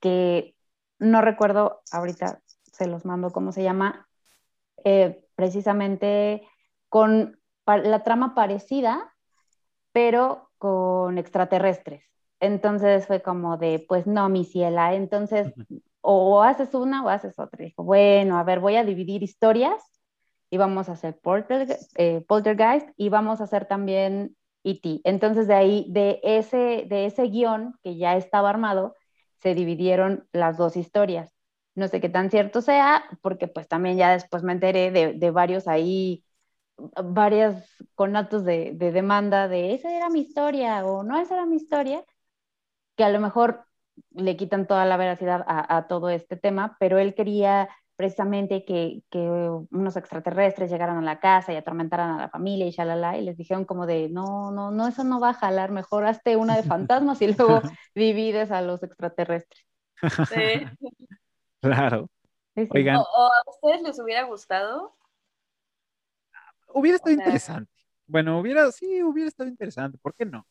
S2: que no recuerdo ahorita, se los mando cómo se llama, eh, precisamente con la trama parecida, pero con extraterrestres. Entonces fue como de, pues no, mi ciela, entonces o haces una o haces otra. Dijo, bueno, a ver, voy a dividir historias y vamos a hacer Polter- eh, Poltergeist y vamos a hacer también E.T. Entonces de ahí, de ese, de ese guion que ya estaba armado, se dividieron las dos historias. No sé qué tan cierto sea, porque pues también ya después me enteré de, de varios ahí, varias conatos de, de demanda de esa era mi historia o no esa era mi historia, que a lo mejor le quitan toda la veracidad a, a todo este tema, pero él quería precisamente que, que unos extraterrestres llegaran a la casa y atormentaran a la familia y shalala, y les dijeron como de, no, no, no, eso no va a jalar, mejor hazte una de fantasmas y luego divides a los extraterrestres.
S3: Sí.
S1: Claro.
S2: Sí.
S1: Oigan,
S3: O, o a ustedes les hubiera gustado.
S1: hubiera estado
S3: o sea-
S1: interesante. Bueno, hubiera, sí, hubiera estado interesante. ¿Por qué no?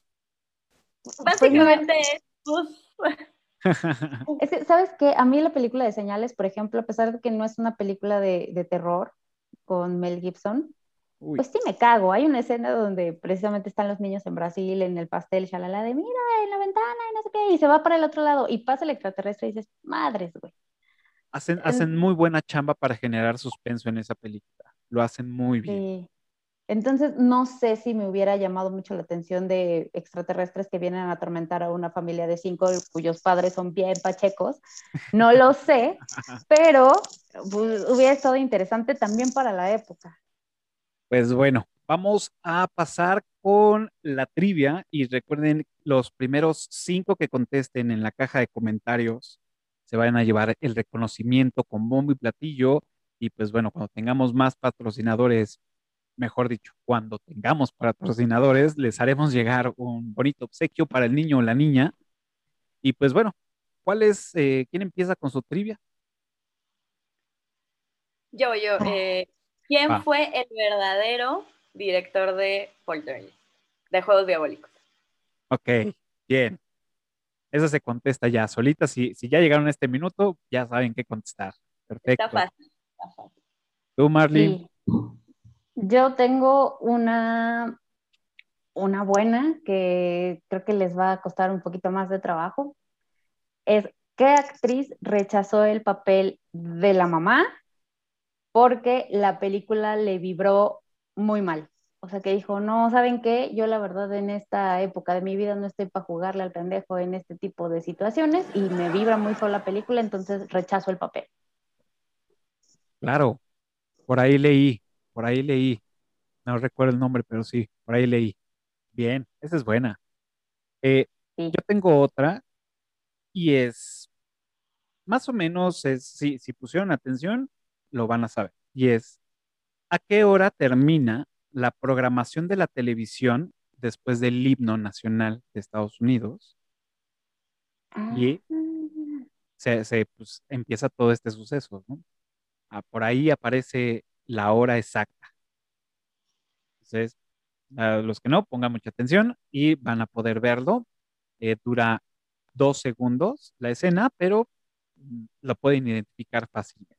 S3: Básicamente es, pues,
S2: Es que, ¿sabes qué? A mí la película de Señales, por ejemplo, a pesar de que no es una película de, de terror con Mel Gibson,
S1: Uy,
S2: pues sí me cago. Hay una escena donde precisamente están los niños en Brasil en el pastel, shalala, de mira, en la ventana y no sé qué, y se va para el otro lado y pasa el extraterrestre y dices, madres, güey.
S1: hacen, hacen muy buena chamba para generar suspenso en esa película. Lo hacen muy bien.
S2: Sí. Entonces, no sé si me hubiera llamado mucho la atención de extraterrestres que vienen a atormentar a una familia de cinco cuyos padres son bien pachecos. No lo sé, pero pues, hubiera estado interesante también para la época.
S1: Pues bueno, vamos a pasar con la trivia y recuerden los primeros cinco que contesten en la caja de comentarios se van a llevar el reconocimiento con bombo y platillo y pues bueno, cuando tengamos más patrocinadores, mejor dicho, cuando tengamos patrocinadores, les haremos llegar un bonito obsequio para el niño o la niña y pues bueno, ¿cuál es, eh, quién empieza con su trivia?
S3: yo, yo. eh, ¿Quién fue el verdadero director de Poltergeist? De Juegos Diabólicos.
S1: Ok, bien. Esa se contesta ya solita. Si, si ya llegaron a este minuto, ya saben qué contestar. Perfecto.
S3: Está fácil. Está fácil.
S1: Tú, Marlene.
S2: Sí. Yo tengo una, una buena que creo que les va a costar un poquito más de trabajo. Es ¿qué actriz rechazó el papel de la mamá porque la película le vibró muy mal? O sea, que dijo, no, ¿saben qué? Yo la verdad en esta época de mi vida no estoy para jugarle al pendejo en este tipo de situaciones y me vibra muy feo la película, entonces rechazo el papel.
S1: Claro, por ahí leí, por ahí leí. No recuerdo el nombre, pero sí, por ahí leí. Bien, esa es buena. Eh,
S2: Sí.
S1: yo tengo otra y es más o menos, es, si, si pusieron atención, lo van a saber. Y es, ¿a qué hora termina la programación de la televisión después del himno nacional de Estados Unidos? Y
S2: Ah.
S1: se, se, pues, empieza todo este suceso, ¿no? Ah, por ahí aparece la hora exacta. Entonces, a los que no, pongan mucha atención y van a poder verlo. Eh, dura dos segundos la escena, pero mm, lo pueden identificar fácilmente.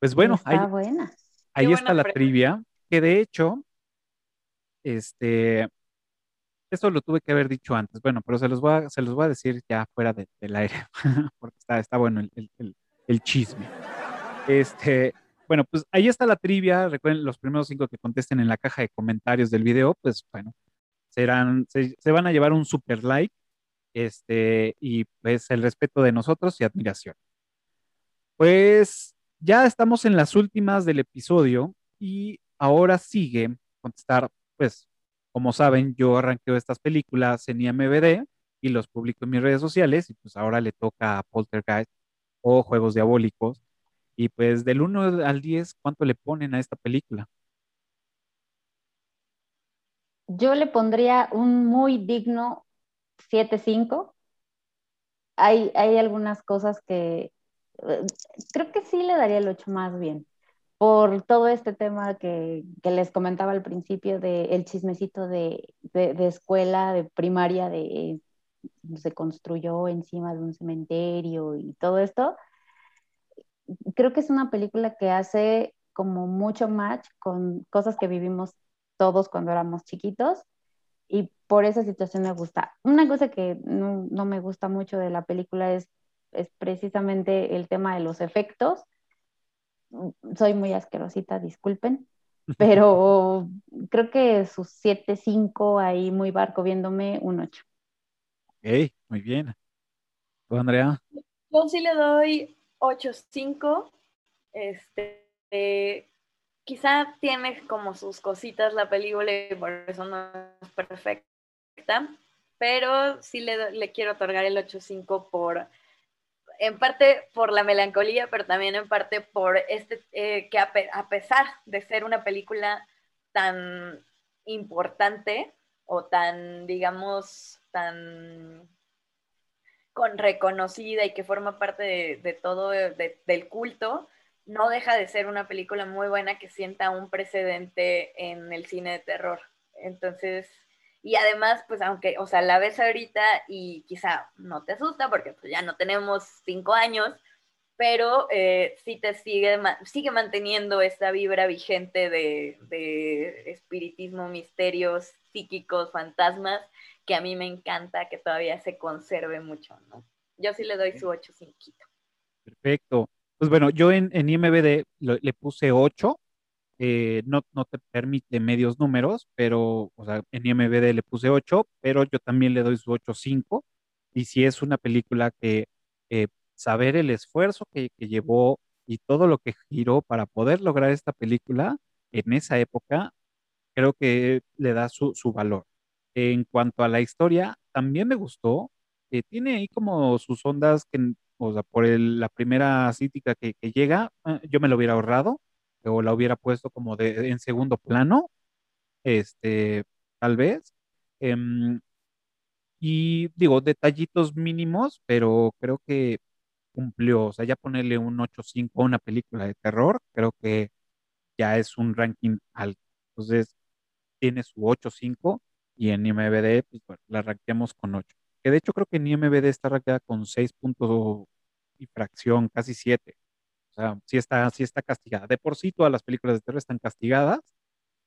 S1: Pues bueno,
S2: Está
S1: ahí,
S2: buena.
S1: ahí está
S3: buena
S1: la
S3: pregunta.
S1: trivia, que de hecho, este, esto lo tuve que haber dicho antes, bueno, pero se los voy a, se los voy a decir ya fuera de- del aire, porque está, está bueno el, el- el- el chisme. Este, bueno, pues ahí está la trivia. Recuerden, los primeros cinco que contesten en la caja de comentarios del video, pues bueno, serán, se, van a llevar un super like. Este, y pues el respeto de nosotros y admiración. Pues ya estamos en las últimas del episodio y ahora sigue contestar, pues, como saben, yo arranqueo estas películas en IMBD y los publico en mis redes sociales y pues ahora le toca a Poltergeist o Juegos Diabólicos. Y pues del 1 al 10, ¿cuánto le ponen a esta película?
S2: Yo le pondría un muy digno 7-5. Hay, hay algunas cosas que eh, creo que sí le daría el 8 más bien, por todo este tema que, que les comentaba al principio del el chismecito de, de, de escuela, de primaria, de se construyó encima de un cementerio y todo esto. Creo que es una película que hace como mucho match con cosas que vivimos todos cuando éramos chiquitos y por esa situación me gusta. Una cosa que no, no me gusta mucho de la película es, es precisamente el tema de los efectos. Soy muy asquerosita, disculpen, pero creo que sus 7-5 ahí muy barco viéndome un 8.
S1: Ok, muy bien. ¿Tú, Andrea?
S3: Yo sí le doy 8-5. Este, quizá tiene como sus cositas la película y por eso no es perfecta, pero sí le, le quiero otorgar el 8-5 por, en parte por la melancolía, pero también en parte por este, eh, que a pesar de ser una película tan importante o tan, digamos, tan con reconocida y que forma parte de, todo de- del culto, no deja de ser una película muy buena que sienta un precedente en el cine de terror. Entonces, y además, pues aunque, o sea, la ves ahorita y quizá no te asusta porque pues, ya no tenemos cinco años, pero eh, sí te sigue, sigue manteniendo esta vibra vigente de espiritismo, misterios psíquicos, fantasmas, que a mí me encanta que todavía se conserve mucho, ¿no? Yo sí le doy su 8 cinquito.
S1: Perfecto. Pues bueno, yo en, en IMBD le puse 8. eh, no, no te permite medios números, pero, o sea, en IMBD le puse 8, pero yo también le doy su 8.5. Y si es una película que eh, saber el esfuerzo que, que llevó y todo lo que giró para poder lograr esta película en esa época, creo que le da su, su valor. En cuanto a la historia, también me gustó. eh, tiene ahí como sus ondas que, o sea, por la primera cítica que, llega, eh, yo me lo hubiera ahorrado o la hubiera puesto como de, en segundo plano, este, tal vez. Em, y digo, detallitos mínimos, pero creo que cumplió. O sea, ya ponerle un 8.5 a una película de terror, creo que ya es un ranking alto. Entonces, tiene su 8.5 y en IMBD, pues bueno, la rankeamos con 8. Que de hecho creo que en IMBD está rankeada con 6 puntos y fracción, casi 7. O sea, sí está, sí está castigada. De por sí todas las películas de terror están castigadas,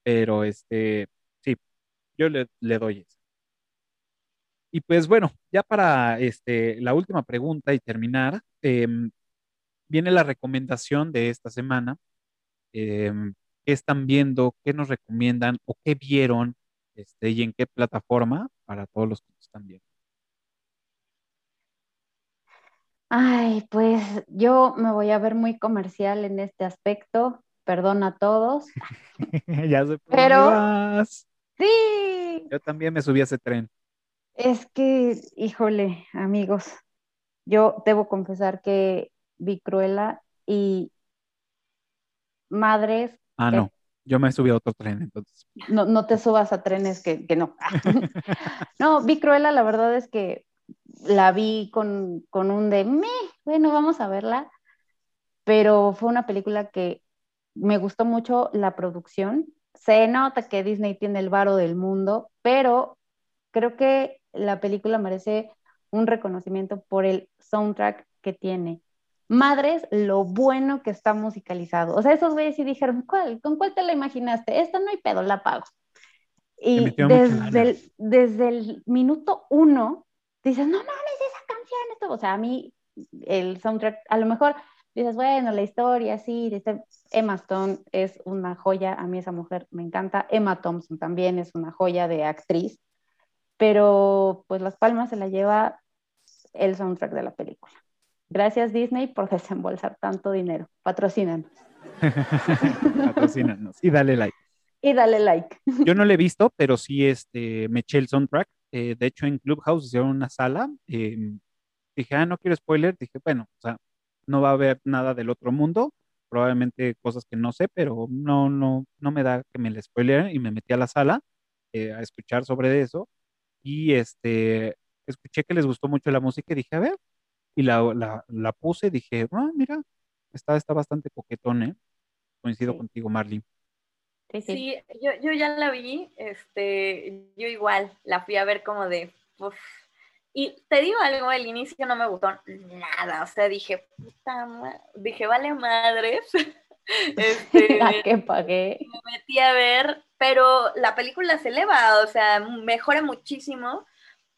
S1: pero este, sí, yo le, le doy eso. Y pues bueno, ya para este, la última pregunta y terminar, em, viene la recomendación de esta semana. Em, ¿qué están viendo? ¿Qué nos recomiendan? ¿O qué vieron? Este, y en qué plataforma para todos los que nos están viendo.
S2: Ay, pues yo me voy a ver muy comercial en este aspecto, perdón a todos.
S1: ya por
S2: Pero-
S1: vas.
S2: Sí,
S1: Yo también me subí a ese tren.
S2: es que, híjole, amigos, yo debo confesar que vi Cruella y madres,
S1: Ah, no. Yo me subí a otro tren, entonces.
S2: no, no te subas a trenes que, que no. No, vi Cruella, la verdad es que la vi con, con un de, "Meh, bueno, vamos a verla, pero fue una película que me gustó mucho la producción. Se nota que Disney tiene el varo del mundo, pero creo que la película merece un reconocimiento por el soundtrack que tiene. Madres, lo bueno que está musicalizado. O sea, esos güeyes sí dijeron, ¿cuál? ¿Con cuál te la imaginaste? Esta no hay pedo, la pago. Y desde el, desde el minuto uno dices, no mames, esa canción, esto. O sea, a mí el soundtrack, a lo mejor dices, bueno, la historia, sí, dice, Emma Stone es una joya, a mí esa mujer me encanta, Emma Thompson también es una joya de actriz, pero pues Las Palmas se la lleva el soundtrack de la película. Gracias Disney por desembolsar tanto dinero. Patrocínanos.
S1: Patrocínanos y dale like.
S2: Y dale like.
S1: Yo no lo he visto, pero sí este, me eché el soundtrack. Eh, de hecho, en Clubhouse hicieron una sala. eh, dije, ah, no quiero spoiler. Dije, bueno, o sea, no va a haber nada del otro mundo. Probablemente cosas que no sé, pero no, no, no me da que me le spoileren. Y me metí a la sala eh, a escuchar sobre eso. Y este, escuché que les gustó mucho la música y dije, a ver. Y la, la, la puse y dije, ah, mira, está, está bastante coquetón, ¿eh? Coincido
S2: Sí.
S1: contigo, Marley.
S2: Sí, sí.
S3: Sí, yo, yo ya la vi, este, yo igual, la fui a ver como de, uf. Y te digo algo, el inicio no me gustó nada, o sea, dije, puta ma- dije, vale madres, este,
S2: ¿A qué pagué?
S3: me metí a ver, pero la película se eleva, o sea, mejora muchísimo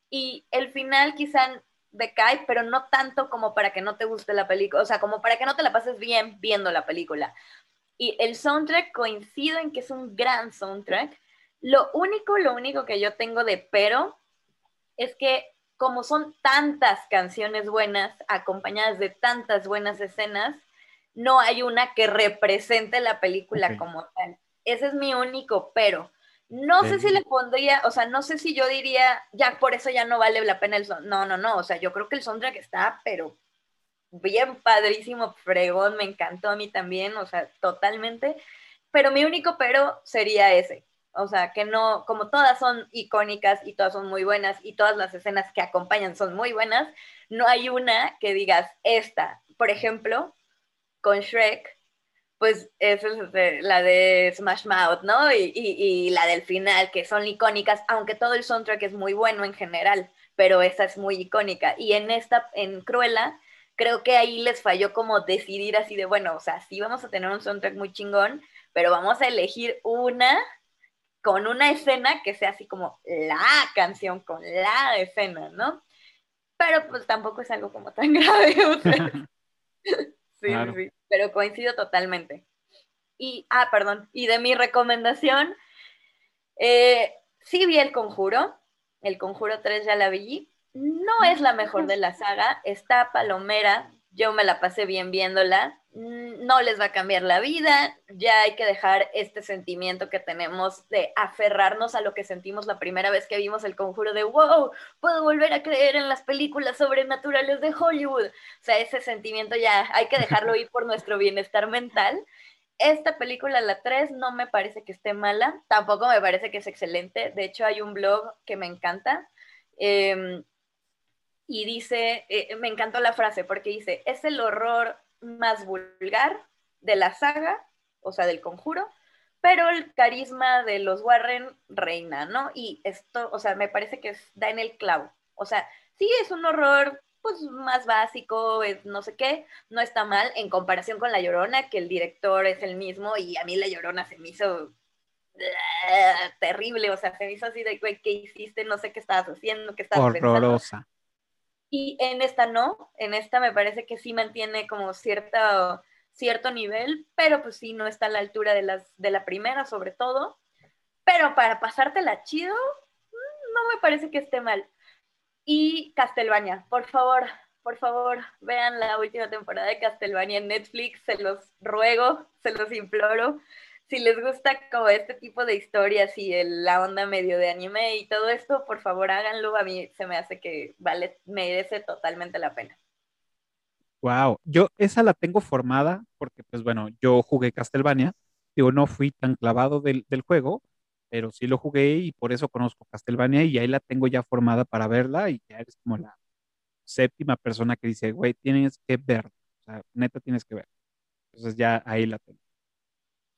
S3: y el final quizá decae, pero no tanto como para que no te guste la película, o sea, como para que no te la pases bien viendo la película. Y el soundtrack coincido en que es un gran soundtrack. Lo único, lo único que yo tengo de pero es que como son tantas canciones buenas, acompañadas de tantas buenas escenas, no hay una que represente la película como tal. Ese es mi único pero. No sé si le pondría, o sea, no sé si yo diría, ya por eso ya no vale la pena el son. No, no, no, o sea, yo creo que el soundtrack está, pero bien padrísimo, fregón, me encantó a mí también, o sea, totalmente. Pero mi único pero sería ese. O sea, que no, como todas son icónicas y todas son muy buenas y todas las escenas que acompañan son muy buenas, no hay una que digas esta. Por ejemplo, con Shrek, pues esa es la de Smash Mouth, ¿no? Y, y- y la del final, que son icónicas, aunque todo el soundtrack es muy bueno en general, pero esa es muy icónica. Y en esta, en Cruella, creo que ahí les falló como decidir así de, bueno, o sea, sí vamos a tener un soundtrack muy chingón, pero vamos a elegir una con una escena que sea así como la canción con la escena, ¿no? Pero pues tampoco es algo como tan grave. o sea. Sí,
S1: Claro.
S3: sí, pero coincido totalmente. Y, ah, perdón, y de mi recomendación, eh, sí vi El Conjuro, El Conjuro 3 ya la vi, no es la mejor de la saga, está palomera, yo me la pasé bien viéndola, mm, no les va a cambiar la vida, ya hay que dejar este sentimiento que tenemos de aferrarnos a lo que sentimos la primera vez que vimos El Conjuro de, wow, puedo volver a creer en las películas sobrenaturales de Hollywood. O sea, ese sentimiento ya hay que dejarlo ir por nuestro bienestar mental. Esta película, la 3, no me parece que esté mala, tampoco me parece que es excelente. De hecho, hay un blog que me encanta eh, y dice, eh, me encantó la frase porque dice, es el horror más vulgar de la saga, o sea, del conjuro, pero el carisma de los Warren reina, ¿no? Y esto, o sea, me parece que da en el clavo. O sea, sí es un horror pues más básico, no sé qué, no está mal en comparación con La Llorona, que el director es el mismo y a mí La Llorona se me hizo ah, terrible, o sea, se me hizo así de, güey, ¿qué hiciste? No sé qué estabas haciendo, qué estabas pensando. Y en esta no, en esta me parece que sí mantiene como cierta, cierto nivel, pero pues sí no está a la altura de, las, de la primera sobre todo. Pero para pasártela chido, mm, no me parece que esté mal. Y Castlevania, por favor, por favor, vean la última temporada de Castlevania en Netflix, se los ruego, se los imploro. Si les gusta como este tipo de historias y el- la onda medio de anime y todo esto, por favor háganlo. A mí se me hace que vale, merece totalmente la pena.
S1: Wow, yo esa la tengo formada porque, pues bueno, yo jugué Castlevania, digo, no fui tan clavado del, del juego, pero sí lo jugué y por eso conozco Castlevania y ahí la tengo ya formada para verla y ya eres como la séptima persona que dice, güey, tienes que ver, o sea, neta tienes que ver. Entonces ya ahí la tengo.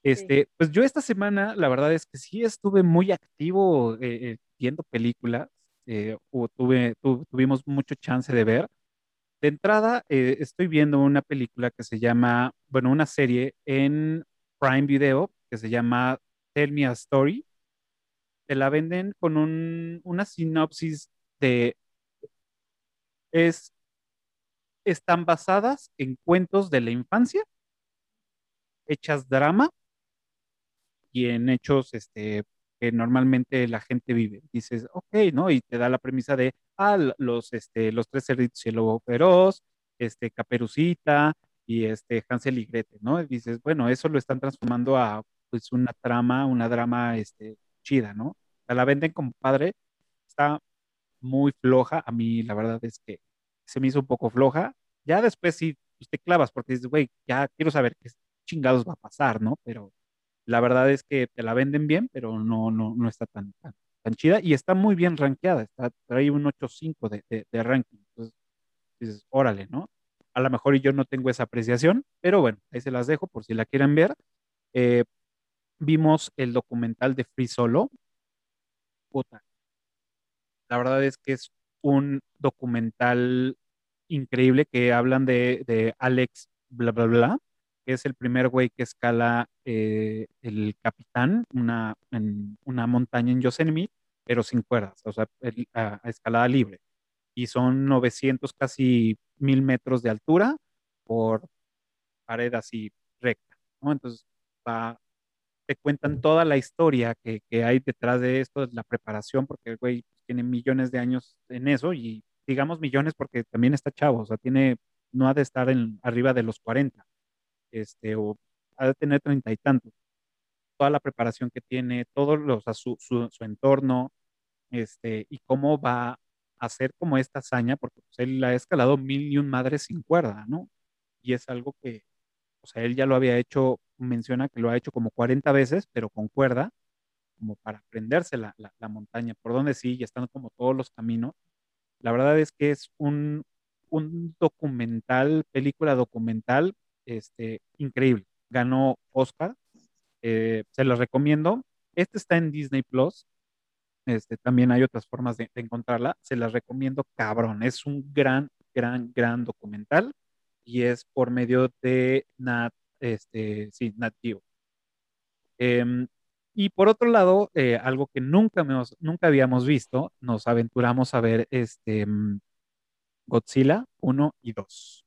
S1: Este, pues yo esta semana, la verdad es que sí estuve muy activo eh, eh, viendo películas, eh, o tuve, tu- tuvimos mucho chance de ver. De entrada, eh, estoy viendo una película que se llama, bueno, una serie en Prime Video que se llama Tell Me a Story. Te la venden con un, una sinopsis de, es están basadas en cuentos de la infancia, hechas drama y en hechos este, que normalmente la gente vive. Dices, ok, ¿no? Y te da la premisa de, ah, los, este, los tres cerditos y el feroz, este, Caperucita y este, Hansel y Gretel, ¿no? Y dices, bueno, eso lo están transformando a, pues, una trama, una drama, este, chida, ¿no? O la venden como padre, está muy floja, a mí la verdad es que se me hizo un poco floja, ya después sí, pues, te clavas porque dices, güey, ya quiero saber qué chingados va a pasar, ¿no? Pero la verdad es que te la venden bien, pero no, no, no está tan, tan, chida y está muy bien rankeada, está, trae un 8.5 de, de, de ranking. Entonces dices, órale, ¿no? A lo mejor yo no tengo esa apreciación, pero bueno, ahí se las dejo por si la quieren ver. Eh, vimos el documental de Free Solo. La verdad es que es un documental increíble que hablan de, de Alex, bla, bla, bla, que es el primer güey que escala eh, el capitán, una, una montaña en Yosemite, pero sin cuerdas, o sea, a, escalada libre. Y son 900, casi 1000 metros de altura por pared así recta. Entonces, va, te cuentan toda la historia que, que hay detrás de esto, la preparación, porque el güey tiene millones de años en eso y digamos millones porque también está chavo, o sea, tiene, no ha de estar en, arriba de los 40, este, o ha de tener treinta y tantos. Toda la preparación que tiene, todo los, su, su, entorno, este, y cómo va a hacer como esta hazaña, porque pues, él ha escalado mil y un madres sin cuerda, ¿no? Y es algo que, o sea, él ya lo había hecho, menciona que lo ha hecho como 40 veces, pero con cuerda, como para aprenderse la, la, la montaña, por donde sí, y están como todos los caminos, la verdad es que es un, un documental, película documental, este, increíble. Ganó Oscar. Eh, se los recomiendo. Este está en Disney Plus. Este, también hay otras formas de, encontrarla. Se las recomiendo, cabrón. Es un gran, gran, gran documental y es por medio de Nat, este, sí, Nativo. Em, y por otro lado, eh, algo que nunca, nunca habíamos visto, nos aventuramos a ver este, mm, Godzilla 1 y 2.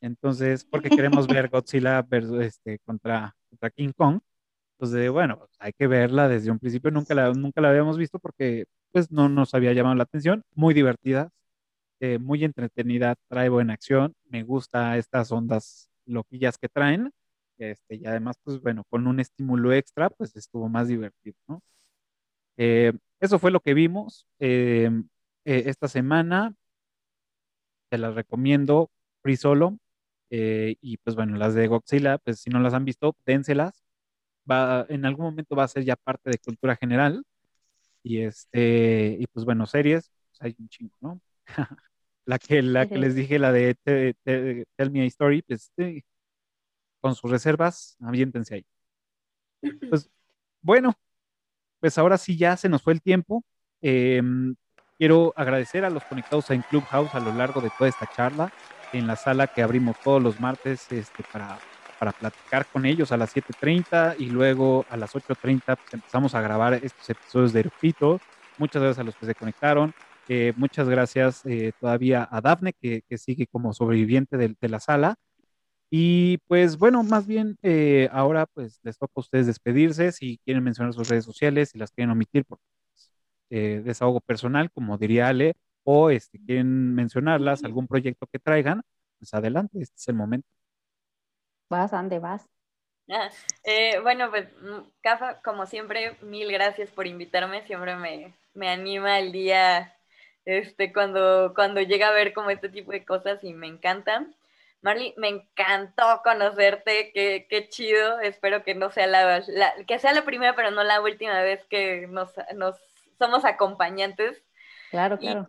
S1: Entonces, porque queremos ver Godzilla versus, este, contra, contra King Kong. Entonces, bueno, pues, hay que verla desde un principio. Nunca la, nunca la habíamos visto porque pues no nos había llamado la atención. Muy divertida, eh, muy entretenida, trae buena acción. Me gusta estas ondas loquillas que traen. Este, y además, pues bueno, con un estímulo extra, pues estuvo más divertido, ¿no? Eh, eso fue lo que vimos eh, eh, esta semana. Te las recomiendo, Free Solo. Y pues bueno, las de Godzilla, pues si no las han visto, dénselas. Va, en algún momento va a ser ya parte de cultura general. Y este, y pues bueno, series, pues hay un chingo, ¿no? la que, la que les dije, la de Tell Me a Story, pues con sus reservas, aviéntense ahí. Pues bueno, pues ahora sí ya se nos fue el tiempo. Em, quiero agradecer a los conectados en Clubhouse a lo largo de toda esta charla, en la sala que abrimos todos los martes este, para, para platicar con ellos a las 7.30 y luego a las 8.30 pues, empezamos a grabar estos episodios de Erupito. Muchas gracias a los que se conectaron. Eh, muchas gracias eh, todavía a Dafne, que, que, sigue como sobreviviente de, de la sala. Y pues bueno, más bien eh, ahora pues les toca a ustedes despedirse si quieren mencionar sus redes sociales, si las quieren omitir por eh, desahogo personal, como diría Ale, o este, quieren mencionarlas, algún proyecto que traigan, pues adelante, este es el momento.
S2: Vas, Ande, vas.
S3: Ah, eh, bueno, pues Cafa, mm, como siempre, mil gracias por invitarme, siempre me, me anima el día este, cuando, cuando llega a ver como este tipo de cosas y me encantan. Marley, me encantó conocerte, qué, qué chido. Espero que no sea la, que sea la primera, pero no la última vez que nos, nos somos acompañantes.
S2: Claro, claro.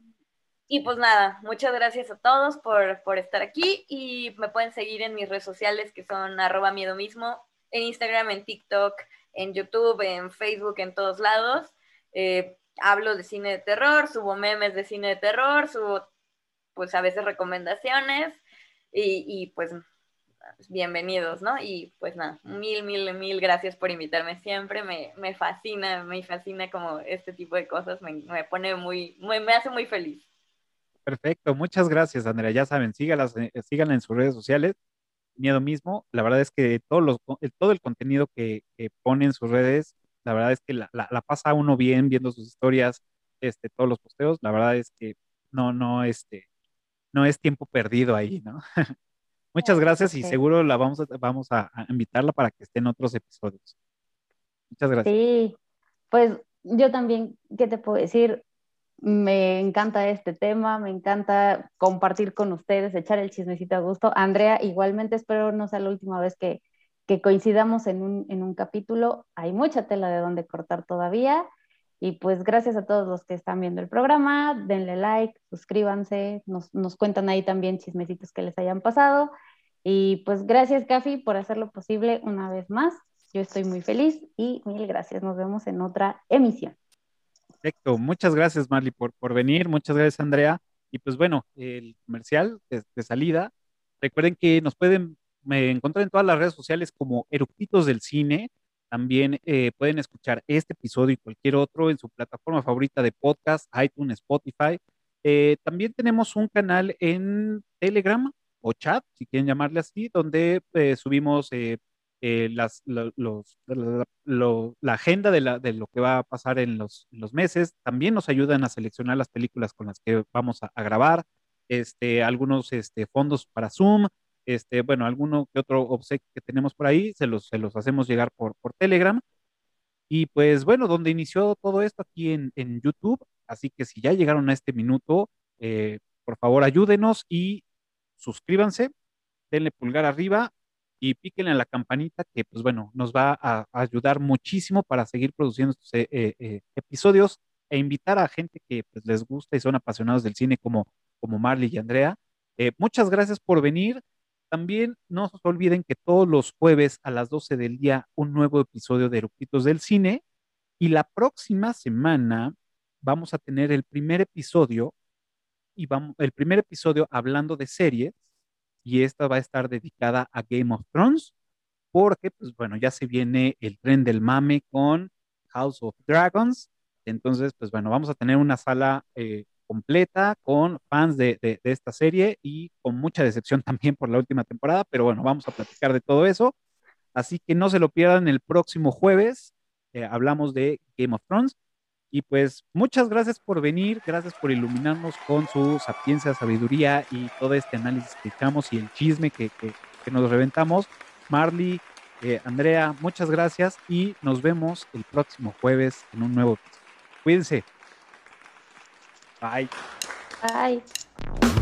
S3: Y, pues nada, muchas gracias a todos por, por, estar aquí y me pueden seguir en mis redes sociales que son arroba miedo mismo, en Instagram, en TikTok, en YouTube, en Facebook, en todos lados. Eh, hablo de cine de terror, subo memes de cine de terror, subo pues a veces recomendaciones. Y, pues bienvenidos, ¿no? Y pues nada, mil, mil, mil gracias por invitarme siempre, me, me fascina, me fascina como este tipo de cosas, me, me pone muy, me hace muy feliz.
S1: Perfecto, muchas gracias, Andrea. Ya saben, sígalas, eh, síganla en sus redes sociales. Miedo mismo, la verdad es que todos los, todo el contenido que, que pone en sus redes, la verdad es que la, la- la pasa uno bien viendo sus historias, este, todos los posteos. La verdad es que no, no, este, no es tiempo perdido ahí, ¿no? Muchas gracias y seguro la vamos a, vamos a, a invitarla para que esté en otros episodios. Muchas gracias.
S2: Sí, pues yo también, ¿qué te puedo decir? Me encanta este tema, me encanta compartir con ustedes, echar el chismecito a gusto. Andrea, igualmente espero no sea la última vez que, que coincidamos en un, en un capítulo. Hay mucha tela de donde cortar todavía. Y pues gracias a todos los que están viendo el programa, denle like, suscríbanse, nos, nos cuentan ahí también chismecitos que les hayan pasado. Y pues gracias, Cafi, por hacerlo posible una vez más. Yo estoy muy feliz y mil gracias. Nos vemos en otra emisión.
S1: Perfecto, muchas gracias Marley por, por venir, muchas gracias Andrea. Y pues bueno, el comercial de, salida, recuerden que nos pueden encontrar en todas las redes sociales como Eructitos del Cine. También eh, pueden escuchar este episodio y cualquier otro en su plataforma favorita de podcast, iTunes, Spotify. Eh, también tenemos un canal en Telegram o chat, si quieren llamarle así, donde eh, subimos eh, las, lo- los, la, agenda de, la, de lo que va a pasar en los, los meses. También nos ayudan a seleccionar las películas con las que vamos a, a grabar, este, algunos este, fondos para Zoom, este, bueno, alguno que otro obsequio que tenemos por ahí, se los, se los hacemos llegar por, por Telegram. Y pues bueno, donde inició todo esto aquí en, en YouTube, así que si ya llegaron a este minuto, eh, por favor ayúdenos y suscríbanse, denle pulgar arriba y píquenle a la campanita que pues bueno, nos va a, ayudar muchísimo para seguir produciendo estos eh, eh, eh, episodios e invitar a gente que pues, les gusta y son apasionados del cine como, como Marley y Andrea. Muchas gracias por venir. También no se olviden que todos los jueves a las 12 del día un nuevo episodio de Eructitos del Cine y la próxima semana vamos a tener el primer episodio y vamos, el primer episodio hablando de series y esta va a estar dedicada a Game of Thrones porque pues bueno, ya se viene el tren del mame con House of Dragons. Entonces, pues bueno, vamos a tener una sala eh, completa con fans de, esta serie y con mucha decepción también por la última temporada, pero bueno, vamos a platicar de todo eso. Así que no se lo pierdan el próximo jueves. Eh, hablamos de Game of Thrones. Y pues muchas gracias por venir, gracias por iluminarnos con su sapiencia, sabiduría y todo este análisis que echamos y el chisme que, que, nos reventamos. Marley, eh, Andrea, muchas gracias y nos vemos el próximo jueves en un nuevo episodio. Cuídense. Bye.
S2: Bye.